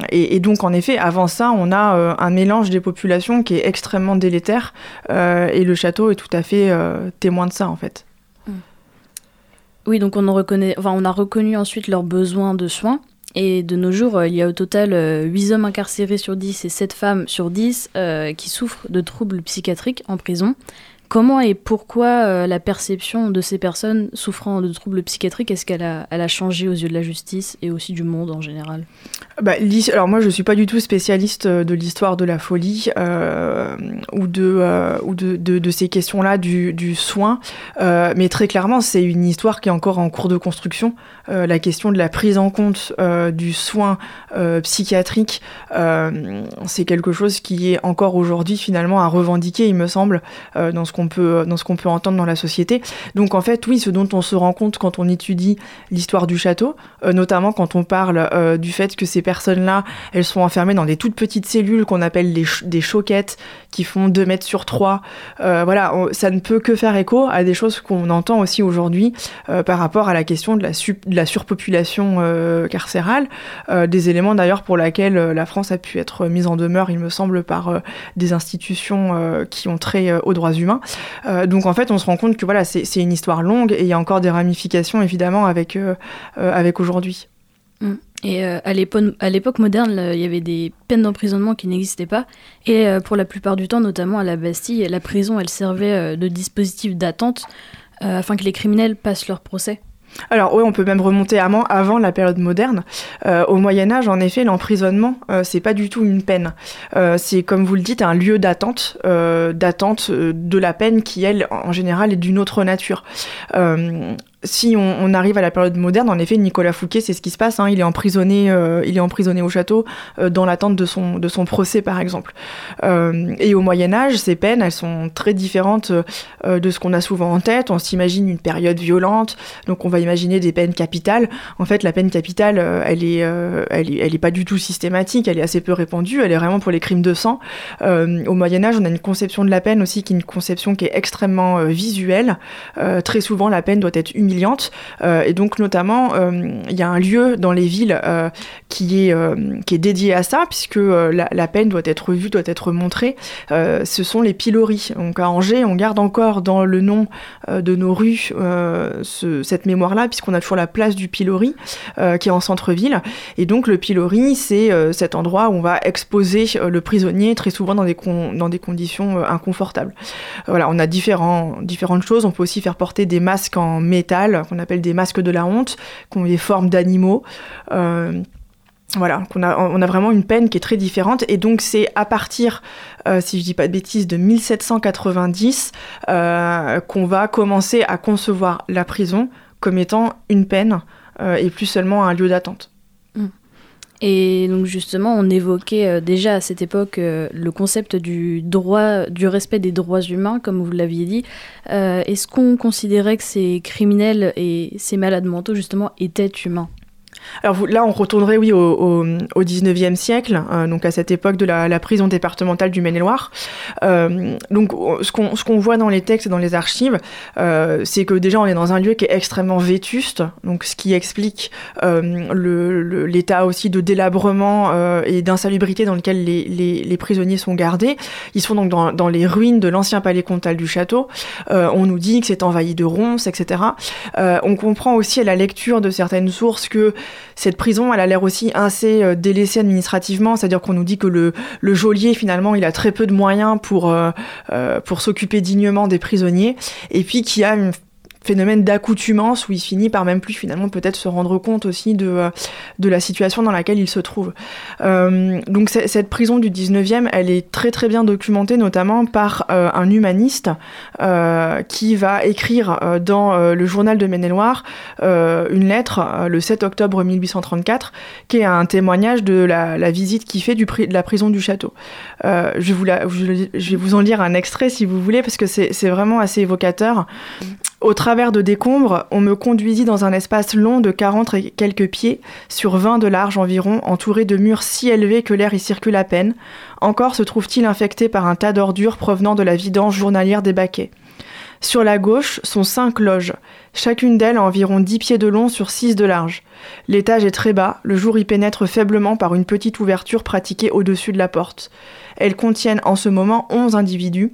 Et, donc, en effet, avant ça, on a un mélange des populations qui est extrêmement délétère, et le château est tout à fait témoin de ça, en fait.
Oui, donc on, reconnaît, on a reconnu ensuite leurs besoins de soins. Et de nos jours, il y a au total 8 euh, hommes incarcérés sur 10 et 7 femmes sur 10 euh, qui souffrent de troubles psychiatriques en prison. Comment et pourquoi euh, la perception de ces personnes souffrant de troubles psychiatriques, est-ce qu'elle a, changé aux yeux de la justice et aussi du monde en général?
Bah, Alors moi, je ne suis pas du tout spécialiste euh, de l'histoire de la folie euh, ou, de, ces questions-là du, du, soin, mais très clairement, c'est une histoire qui est encore en cours de construction. La question de la prise en compte du soin psychiatrique, c'est quelque chose qui est encore aujourd'hui finalement à revendiquer, il me semble, dans ce qu'on peut, dans ce qu'on peut entendre dans la société. Donc en fait, oui, ce dont on se rend compte quand on étudie l'histoire du château, euh, notamment quand on parle euh, du fait que ces personnes-là, elles sont enfermées dans des toutes petites cellules qu'on appelle des choquettes, qui font 2 mètres sur 3. voilà, ça ne peut que faire écho à des choses qu'on entend aussi aujourd'hui par rapport à la question de la, de la surpopulation carcérale, des éléments d'ailleurs pour laquelle la France a pu être mise en demeure, il me semble, par des institutions qui ont trait aux droits humains. Donc en fait, on se rend compte que voilà, c'est une histoire longue et il y a encore des ramifications évidemment avec, euh, euh, avec aujourd'hui.
Mm. Et euh, à l'époque moderne, il y avait des peines d'emprisonnement qui n'existaient pas. Et pour la plupart du temps, notamment à la Bastille, la prison, elle servait de dispositif d'attente afin que les criminels passent leur procès.
Alors oui, on peut même remonter avant, avant la période moderne. Euh, au Moyen Âge, en effet, l'emprisonnement, euh, c'est pas du tout une peine. Euh, c'est comme vous le dites, un lieu d'attente, d'attente de la peine qui, elle, en général, est d'une autre nature si on, arrive à la période moderne, en effet, Nicolas Fouquet, c'est ce qui se passe. Hein, il est emprisonné, euh, il est emprisonné au château euh, dans l'attente de son de son procès, par exemple. Euh, et au Moyen Âge, ces peines, elles sont très différentes de ce qu'on a souvent en tête. On s'imagine une période violente, donc on va imaginer des peines capitales. En fait, la peine capitale, elle est, elle est, elle est pas du tout systématique. Elle est assez peu répandue. Elle est vraiment pour les crimes de sang. au Moyen Âge, on a une conception de la peine aussi qui est une conception qui est extrêmement visuelle. très souvent, la peine doit être humiliante euh, et donc notamment, euh, il y a un lieu dans les villes euh, qui, est, qui est dédié à ça, puisque la, peine doit être vue, doit être montrée. ce sont les pilories. Donc à Angers, on garde encore dans le nom de nos rues cette mémoire-là, puisqu'on a toujours la place du pilori qui est en centre-ville. Et donc le pilori, c'est cet endroit où on va exposer le prisonnier très souvent dans des, dans des conditions inconfortables. voilà, on a différents, différentes choses. On peut aussi faire porter des masques en métal qu'on appelle des masques de la honte, qui ont des formes d'animaux. Euh, voilà, qu'on a, on a vraiment une peine qui est très différente. Et donc, c'est à partir, euh, si je dis pas de bêtises, de 1790 euh, qu'on va commencer à concevoir la prison comme étant une peine et plus seulement un lieu d'attente.
Et donc justement, on évoquait euh, déjà à cette époque euh, le concept du droit, du respect des droits humains, comme vous l'aviez dit. Euh, est-ce qu'on considérait que ces criminels et ces malades mentaux justement étaient humains?
Alors là, on retournerait, oui, au, au, 19e siècle, euh, donc à cette époque de la, prison départementale du Maine-et-Loire. Euh, donc ce qu'on voit dans les textes et dans les archives, euh, c'est que déjà on est dans un lieu qui est extrêmement vétuste, donc ce qui explique l'état aussi de délabrement et d'insalubrité dans lequel les, les, prisonniers sont gardés. Ils sont donc dans, dans les ruines de l'ancien palais comtal du château. on nous dit que c'est envahi de ronces, etc. on comprend aussi à la lecture de certaines sources que cette prison, elle a l'air aussi assez euh, délaissée administrativement, c'est-à-dire qu'on nous dit que le, geôlier, finalement, il a très peu de moyens pour, euh, euh, pour s'occuper dignement des prisonniers, et puis qu'il y a une phénomène d'accoutumance où il finit par même plus finalement peut-être se rendre compte aussi de, euh, de la situation dans laquelle il se trouve. Euh, donc cette prison du 19e, elle est très très bien documentée notamment par euh, un humaniste qui va écrire dans le journal de Maine-et-Loire une lettre le 7 octobre 1834 qui est un témoignage de la, visite qu'il fait de la prison du château. je, je vais vous en lire un extrait si vous voulez parce que c'est vraiment assez évocateur. Au travers de décombres, on me conduisit dans un espace long de 40 et quelques pieds, sur 20 de large environ, entouré de murs si élevés que l'air y circule à peine. Encore se trouve-t-il infecté par un tas d'ordures provenant de la vidange journalière des baquets. Sur la gauche sont cinq loges, chacune d'elles a environ 10 pieds de long sur 6 de large. L'étage est très bas, le jour y pénètre faiblement par une petite ouverture pratiquée au-dessus de la porte. Elles contiennent en ce moment 11 individus,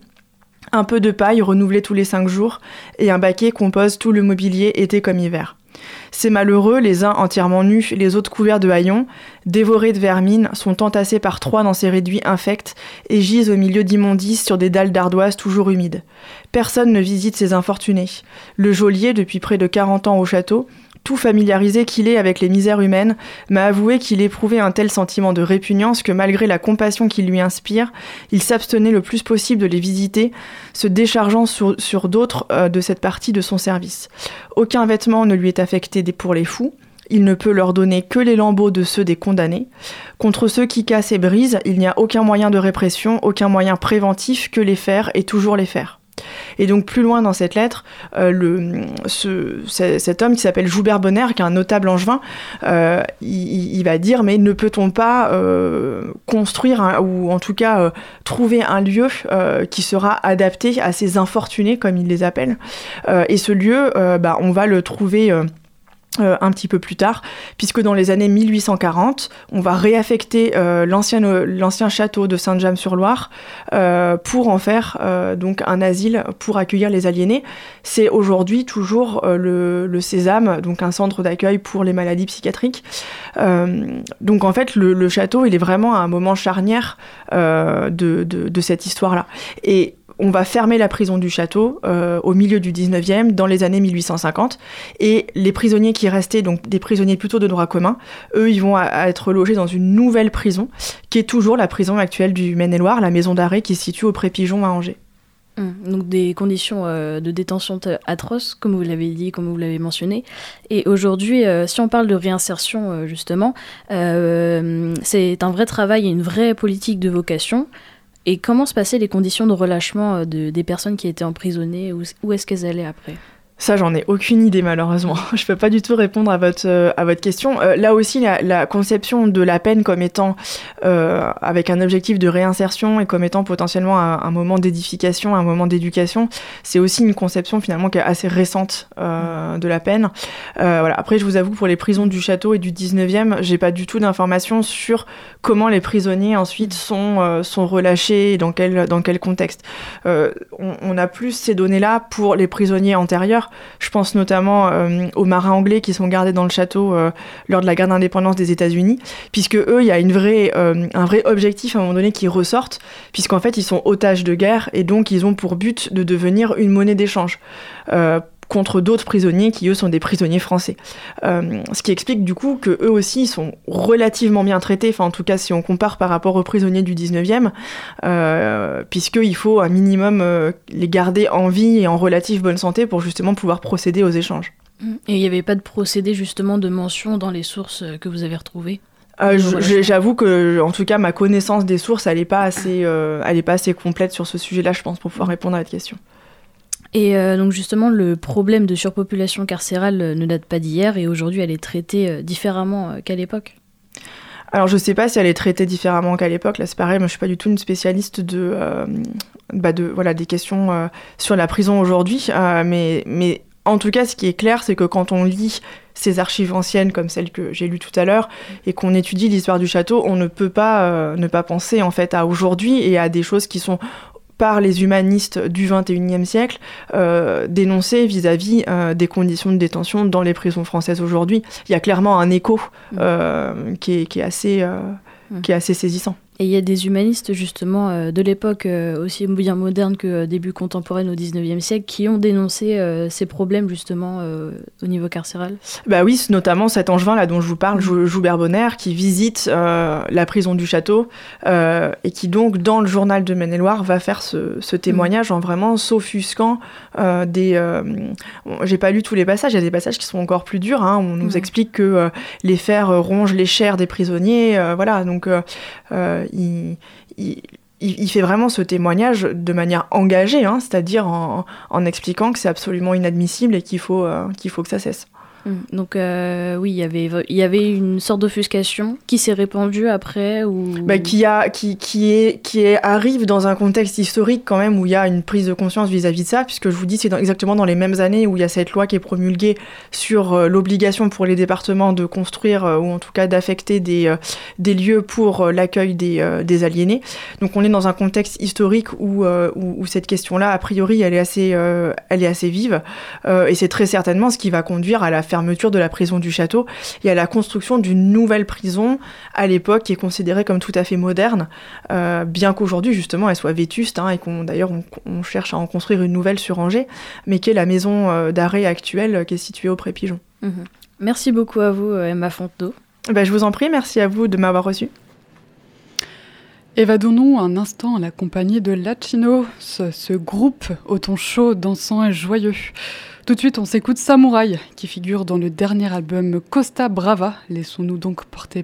un peu de paille renouvelée tous les cinq jours, et un baquet compose tout le mobilier été comme hiver. Ces malheureux, les uns entièrement nus, les autres couverts de haillons, dévorés de vermine, sont entassés par trois dans ces réduits infects et gisent au milieu d'immondices sur des dalles d'ardoise toujours humides. Personne ne visite ces infortunés. Le geôlier, depuis près de 40 ans au château, tout familiarisé qu'il est avec les misères humaines, m'a avoué qu'il éprouvait un tel sentiment de répugnance que malgré la compassion qu'il lui inspire, il s'abstenait le plus possible de les visiter, se déchargeant sur, d'autres euh, de cette partie de son service. Aucun vêtement ne lui est affecté pour les fous. Il ne peut leur donner que les lambeaux de ceux des condamnés. Contre ceux qui cassent et brisent, il n'y a aucun moyen de répression, aucun moyen préventif que les faire et toujours les faire. Et donc plus loin dans cette lettre, euh, cet homme qui s'appelle Joubert Bonner, qui est un notable angevin, euh, il, va dire mais ne peut-on pas euh, construire ou en tout cas trouver un lieu qui sera adapté à ces infortunés comme il les appelle. et ce lieu, bah, on va le trouver euh, un petit peu plus tard, puisque dans les années 1840, on va réaffecter euh, l'ancien château de Saint-James-sur-Loire euh, pour en faire euh, donc un asile pour accueillir les aliénés. C'est aujourd'hui toujours euh, le, Sésame, donc un centre d'accueil pour les maladies psychiatriques. donc en fait, le, château, il est vraiment un moment charnière de, cette histoire-là. On va fermer la prison du château euh, au milieu du 19e, dans les années 1850. Et les prisonniers qui restaient, donc des prisonniers plutôt de droit commun, eux, ils vont à, être logés dans une nouvelle prison, qui est toujours la prison actuelle du Maine-et-Loire, la maison d'arrêt qui se situe au Pré-Pigeon à Angers.
Mmh. Donc des conditions euh, de détention atroces, comme vous l'avez dit, comme vous l'avez mentionné. Et aujourd'hui, euh, si on parle de réinsertion, justement, c'est un vrai travail et une vraie politique de vocation. Et comment se passaient les conditions de relâchement de, des personnes qui étaient emprisonnées où est-ce qu'elles allaient après?
Ça, j'en ai aucune idée malheureusement. Je peux pas du tout répondre à votre, euh, à votre question. Euh, là aussi, la, la, conception de la peine comme étant euh, avec un objectif de réinsertion et comme étant potentiellement un, un moment d'édification, un moment d'éducation, c'est aussi une conception finalement qui est assez récente euh, de la peine. Voilà. Après, je vous avoue, pour les prisons du château et du 19e, j'ai pas du tout d'informations sur comment les prisonniers ensuite sont, euh, sont relâchés et dans quel, dans quel contexte. on, on a plus ces données-là pour les prisonniers antérieurs je pense notamment euh, aux marins anglais qui sont gardés dans le château euh, lors de la guerre d'indépendance des États-Unis, puisque eux, il y a euh, un vrai objectif à un moment donné qui ressortent, puisqu'en fait, ils sont otages de guerre et donc ils ont pour but de devenir une monnaie d'échange contre d'autres prisonniers qui eux sont des prisonniers français. Euh, ce qui explique du coup que eux aussi sont relativement bien traités, enfin en tout cas si on compare par rapport aux prisonniers du 19e, euh, puisqu'il faut un minimum euh, les garder en vie et en relative bonne santé pour justement pouvoir procéder aux échanges.
Et il n'y avait pas de procédé justement de mention dans les sources que vous avez retrouvées?
Euh, J'avoue que, en tout cas, ma connaissance des sources, elle n'est pas assez, euh, elle est pas assez complète sur ce sujet-là, je pense, pour pouvoir répondre à votre question.
Et euh, donc justement, le problème de surpopulation carcérale euh, ne date pas d'hier et aujourd'hui elle est traitée euh, différemment qu'à l'époque.
Alors je sais pas si elle est traitée différemment qu'à l'époque, là c'est pareil, moi je suis pas du tout une spécialiste de, bah voilà, des questions sur la prison aujourd'hui, mais, mais en tout cas ce qui est clair c'est que quand on lit ces archives anciennes comme celles que j'ai lues tout à l'heure et qu'on étudie l'histoire du château, on ne peut pas ne pas penser en fait à aujourd'hui et à des choses qui sont par les humanistes du XXIe siècle euh, dénoncés vis-à-vis euh, des conditions de détention dans les prisons françaises aujourd'hui. Il y a clairement un écho euh, qui, est, qui, est assez, mmh. qui est assez saisissant.
Et il y a des humanistes justement euh, de l'époque euh, aussi bien moderne que euh, début contemporaine au 19e siècle qui ont dénoncé euh, ces problèmes justement au niveau carcéral.
Bah oui, notamment cet angevin là dont je vous parle, mmh. Joubert Bonner, qui visite la prison du château et qui donc dans le journal de Maine-et-Loire va faire ce, ce témoignage mmh. en vraiment s'offusquant des... J'ai pas lu tous les passages, il y a des passages qui sont encore plus durs, hein, on nous mmh. explique que les fers rongent les chairs des prisonniers, voilà, donc il, fait vraiment ce témoignage de manière engagée, hein, c'est-à-dire en, expliquant que c'est absolument inadmissible et qu'il faut, euh, qu'il faut que ça cesse.
Donc euh, oui, il y avait une sorte d'offuscation qui s'est répandue après ou
bah, qui arrive dans un contexte historique quand même où il y a une prise de conscience vis-à-vis -vis de ça puisque je vous dis c'est exactement dans les mêmes années où il y a cette loi qui est promulguée sur euh, l'obligation pour les départements de construire euh, ou en tout cas d'affecter des lieux pour l'accueil des aliénés. Donc on est dans un contexte historique où cette question-là a priori elle est assez elle est assez vive et c'est très certainement ce qui va conduire à la faire fermeture de la prison du château et à la construction d'une nouvelle prison à l'époque qui est considérée comme tout à fait moderne, euh, bien qu'aujourd'hui justement elle soit vétuste hein, et qu'on d'ailleurs on, on, cherche à en construire une nouvelle sur Angers, mais qui est la maison euh, d'arrêt actuelle euh, qui est située au Pré-Pigeon.
Mmh. Merci beaucoup à vous Emma Fontenot.
Ben, je vous en prie, merci à vous de m'avoir reçu.
Évadons-nous un instant à la compagnie de Lachino, ce, ce groupe au ton chaud, dansant et joyeux. Tout de suite, on s'écoute Samouraï, qui figure dans le dernier album Costa Brava. Laissons-nous donc porter.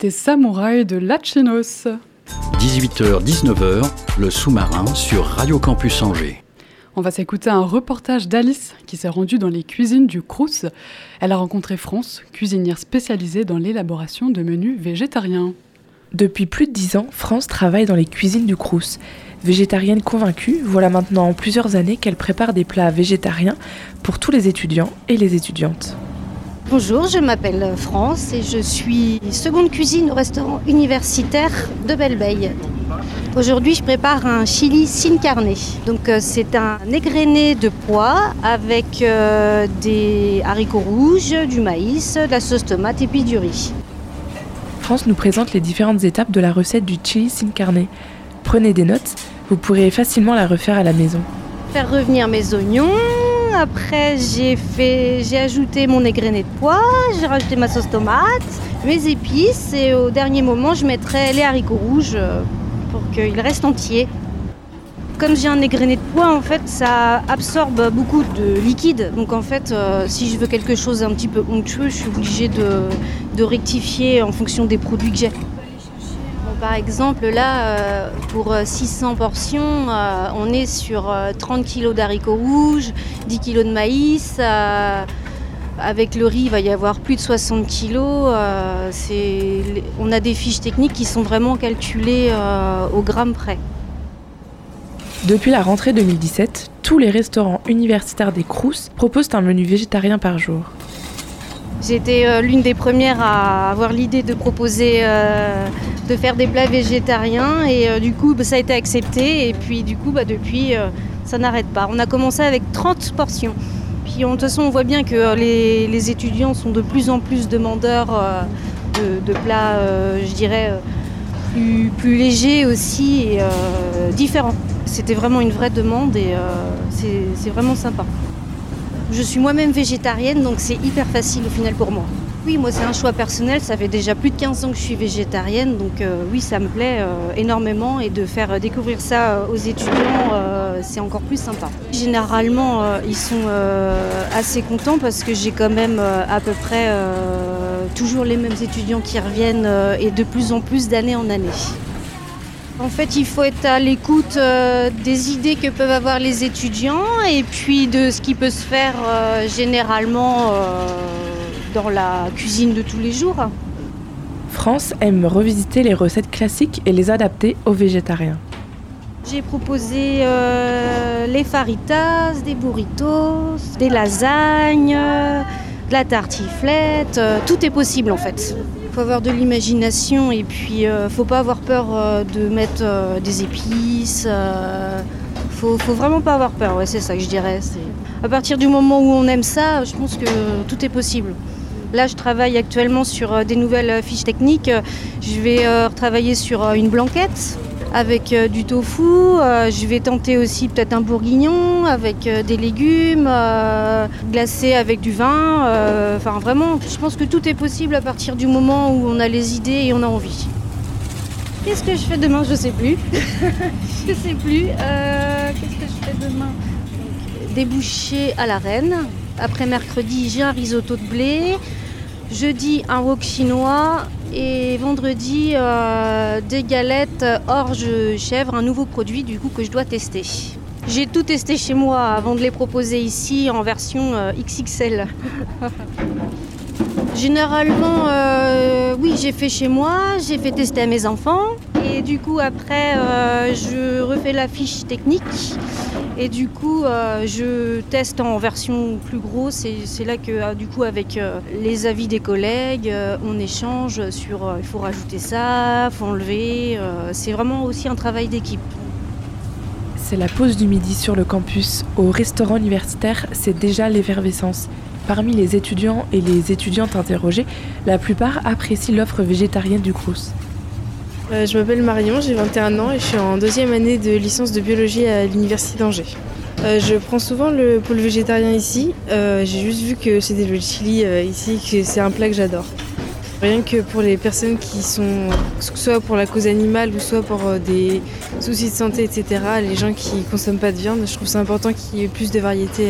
C'était Samouraï de Lachinos.
18h-19h, le sous-marin sur Radio Campus Angers.
On va s'écouter un reportage d'Alice qui s'est rendue dans les cuisines du Crous. Elle a rencontré France, cuisinière spécialisée dans l'élaboration de menus végétariens.
Depuis plus de dix ans, France travaille dans les cuisines du Crous. Végétarienne convaincue, voilà maintenant plusieurs années qu'elle prépare des plats végétariens pour tous les étudiants et les étudiantes.
Bonjour, je m'appelle France et je suis seconde cuisine au restaurant universitaire de Belleveille. Aujourd'hui, je prépare un chili sin carne. Donc, euh, c'est un égrené de pois avec euh, des haricots rouges, du maïs, de la sauce tomate et puis du riz.
France nous présente les différentes étapes de la recette du chili sin carne. Prenez des notes, vous pourrez facilement la refaire à la maison.
Faire revenir mes oignons. Après, j'ai ajouté mon égrené de pois, j'ai rajouté ma sauce tomate, mes épices et au dernier moment, je mettrai les haricots rouges euh, pour qu'ils restent entiers. Comme j'ai un égrené de pois, en fait, ça absorbe beaucoup de liquide. Donc, en fait, euh, si je veux quelque chose un petit peu onctueux, je suis obligée de rectifier en fonction des produits que j'ai. Par exemple, là, euh, pour euh, 600 portions, euh, on est sur euh, 30 kg d'haricots rouges, 10 kg de maïs. euh, avec le riz, il va y avoir plus de 60 kg. on a des fiches techniques qui sont vraiment calculées euh, au gramme près.
Depuis la rentrée 2017, tous les restaurants universitaires des Crous proposent un menu végétarien par jour.
J'ai été euh, l'une des premières à avoir l'idée de proposer euh, de faire des plats végétariens et euh, du coup bah, ça a été accepté et puis du coup bah, depuis ça n'arrête pas. On a commencé avec 30 portions. Puis de toute façon on voit bien que les, les étudiants sont de plus en plus demandeurs de, plats, je dirais, plus, plus légers aussi et différents. C'était vraiment une vraie demande et c'est vraiment sympa. Je suis moi-même végétarienne, donc c'est hyper facile au final pour moi. Oui, moi c'est un choix personnel, ça fait déjà plus de 15 ans que je suis végétarienne, donc euh, oui, ça me plaît euh, énormément et de faire euh, découvrir ça aux étudiants, c'est encore plus sympa. Généralement, ils sont assez contents parce que j'ai quand même à peu près toujours les mêmes étudiants qui reviennent et de plus en plus d'année en année. En fait, il faut être à l'écoute euh, des idées que peuvent avoir les étudiants et puis de ce qui peut se faire euh, généralement euh, dans la cuisine de tous les jours.
France aime revisiter les recettes classiques et les adapter aux végétariens.
J'ai proposé euh, les faritas, des burritos, des lasagnes, de la tartiflette, tout est possible en fait. Il faut avoir de l'imagination et puis euh, faut pas avoir peur euh, de mettre euh, des épices. faut, faut vraiment pas avoir peur, c'est ça que je dirais. À partir du moment où on aime ça, je pense que tout est possible. Là, je travaille actuellement sur des nouvelles fiches techniques. Je vais travailler sur une blanquette avec euh, du tofu. Euh, Je vais tenter aussi peut-être un bourguignon avec euh, des légumes, glacé avec du vin. Enfin, vraiment, je pense que tout est possible à partir du moment où on a les idées et on a envie. Qu'est-ce que je fais demain? Je sais plus. je sais plus. Qu'est-ce que je fais demain? Des bouchées à la reine. Après mercredi, j'ai un risotto de blé. Jeudi, un wok chinois. Et vendredi, euh, des galettes orge chèvre, un nouveau produit du coup que je dois tester. J'ai tout testé chez moi avant de les proposer ici en version euh, XXL. Généralement, euh, oui, j'ai fait chez moi, j'ai fait tester à mes enfants. Et du coup, après, euh, je refais la fiche technique. Et du coup, euh, je teste en version plus grosse. Et c'est là que, euh, du coup, avec les avis des collègues, on échange sur il faut rajouter ça, faut enlever. c'est vraiment aussi un travail d'équipe.
C'est la pause du midi sur le campus. Au restaurant universitaire, c'est déjà l'effervescence. Parmi les étudiants et les étudiantes interrogées, la plupart apprécient l'offre végétarienne du Crous.
Euh, je m'appelle Marion, j'ai 21 ans et je suis en deuxième année de licence de biologie à l'université d'Angers. Euh, je prends souvent le pôle végétarien ici. Euh, j'ai juste vu que c'était le chili ici, que c'est un plat que j'adore. Rien que pour les personnes qui sont, soit pour la cause animale ou soit pour des soucis de santé, etc., les gens qui consomment pas de viande, je trouve ça important qu'il y ait plus de variété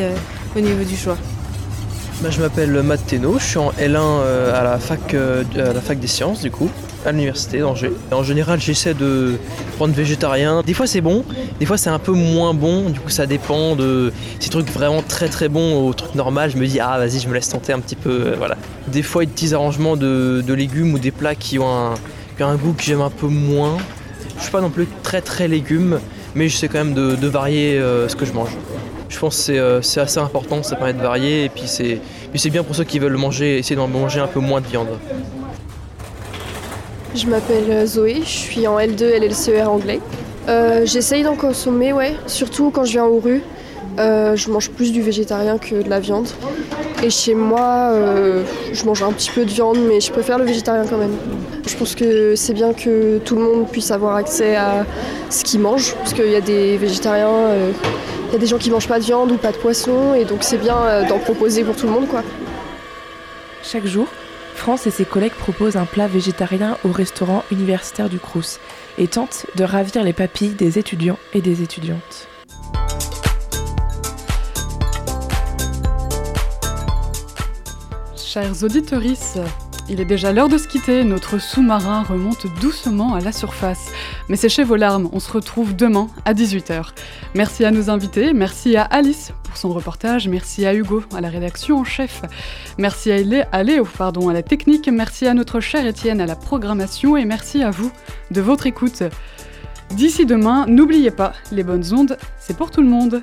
au niveau du choix.
Bah, je m'appelle Matt Teno, je suis en L1 euh, à, la fac, euh, à la fac des sciences du coup, à l'université d'Angers. En général j'essaie de prendre végétarien. Des fois c'est bon, des fois c'est un peu moins bon, du coup ça dépend de ces trucs vraiment très très bons au truc normal, je me dis ah vas-y je me laisse tenter un petit peu, euh, voilà. Des fois des petits arrangements de, légumes ou des plats qui ont un, goût que j'aime un peu moins. Je suis pas non plus très très légumes, mais j'essaie quand même de, varier ce que je mange. Je pense que c'est euh, c'est assez important, ça permet de varier et puis c'est c'est bien pour ceux qui veulent manger, essayer d'en manger un peu moins de viande.
Je m'appelle euh, Zoé, je suis en L2 LLCER anglais. Euh, J'essaye d'en consommer, ouais, surtout quand je viens aux rues. Je mange plus du végétarien que de la viande. Et chez moi, je mange un petit peu de viande, mais je préfère le végétarien quand même. Je pense que c'est bien que tout le monde puisse avoir accès à ce qu'il mange, parce qu'il y a des végétariens, y a des gens qui mangent pas de viande ou pas de poisson, et donc c'est bien euh, d'en proposer pour tout le monde, quoi.
Chaque jour, France et ses collègues proposent un plat végétarien au restaurant universitaire du Crous et tentent de ravir les papilles des étudiants et des étudiantes.
Chers auditeurs, il est déjà l'heure de se quitter, notre sous-marin remonte doucement à la surface. Mais séchez vos larmes, on se retrouve demain à 18h. Merci à nos invités, merci à Alice pour son reportage, merci à Hugo à la rédaction en chef, merci à, Lé- à Léo pardon, à la technique, merci à notre cher Étienne à la programmation et merci à vous de votre écoute. D'ici demain, n'oubliez pas, les bonnes ondes, c'est pour tout le monde.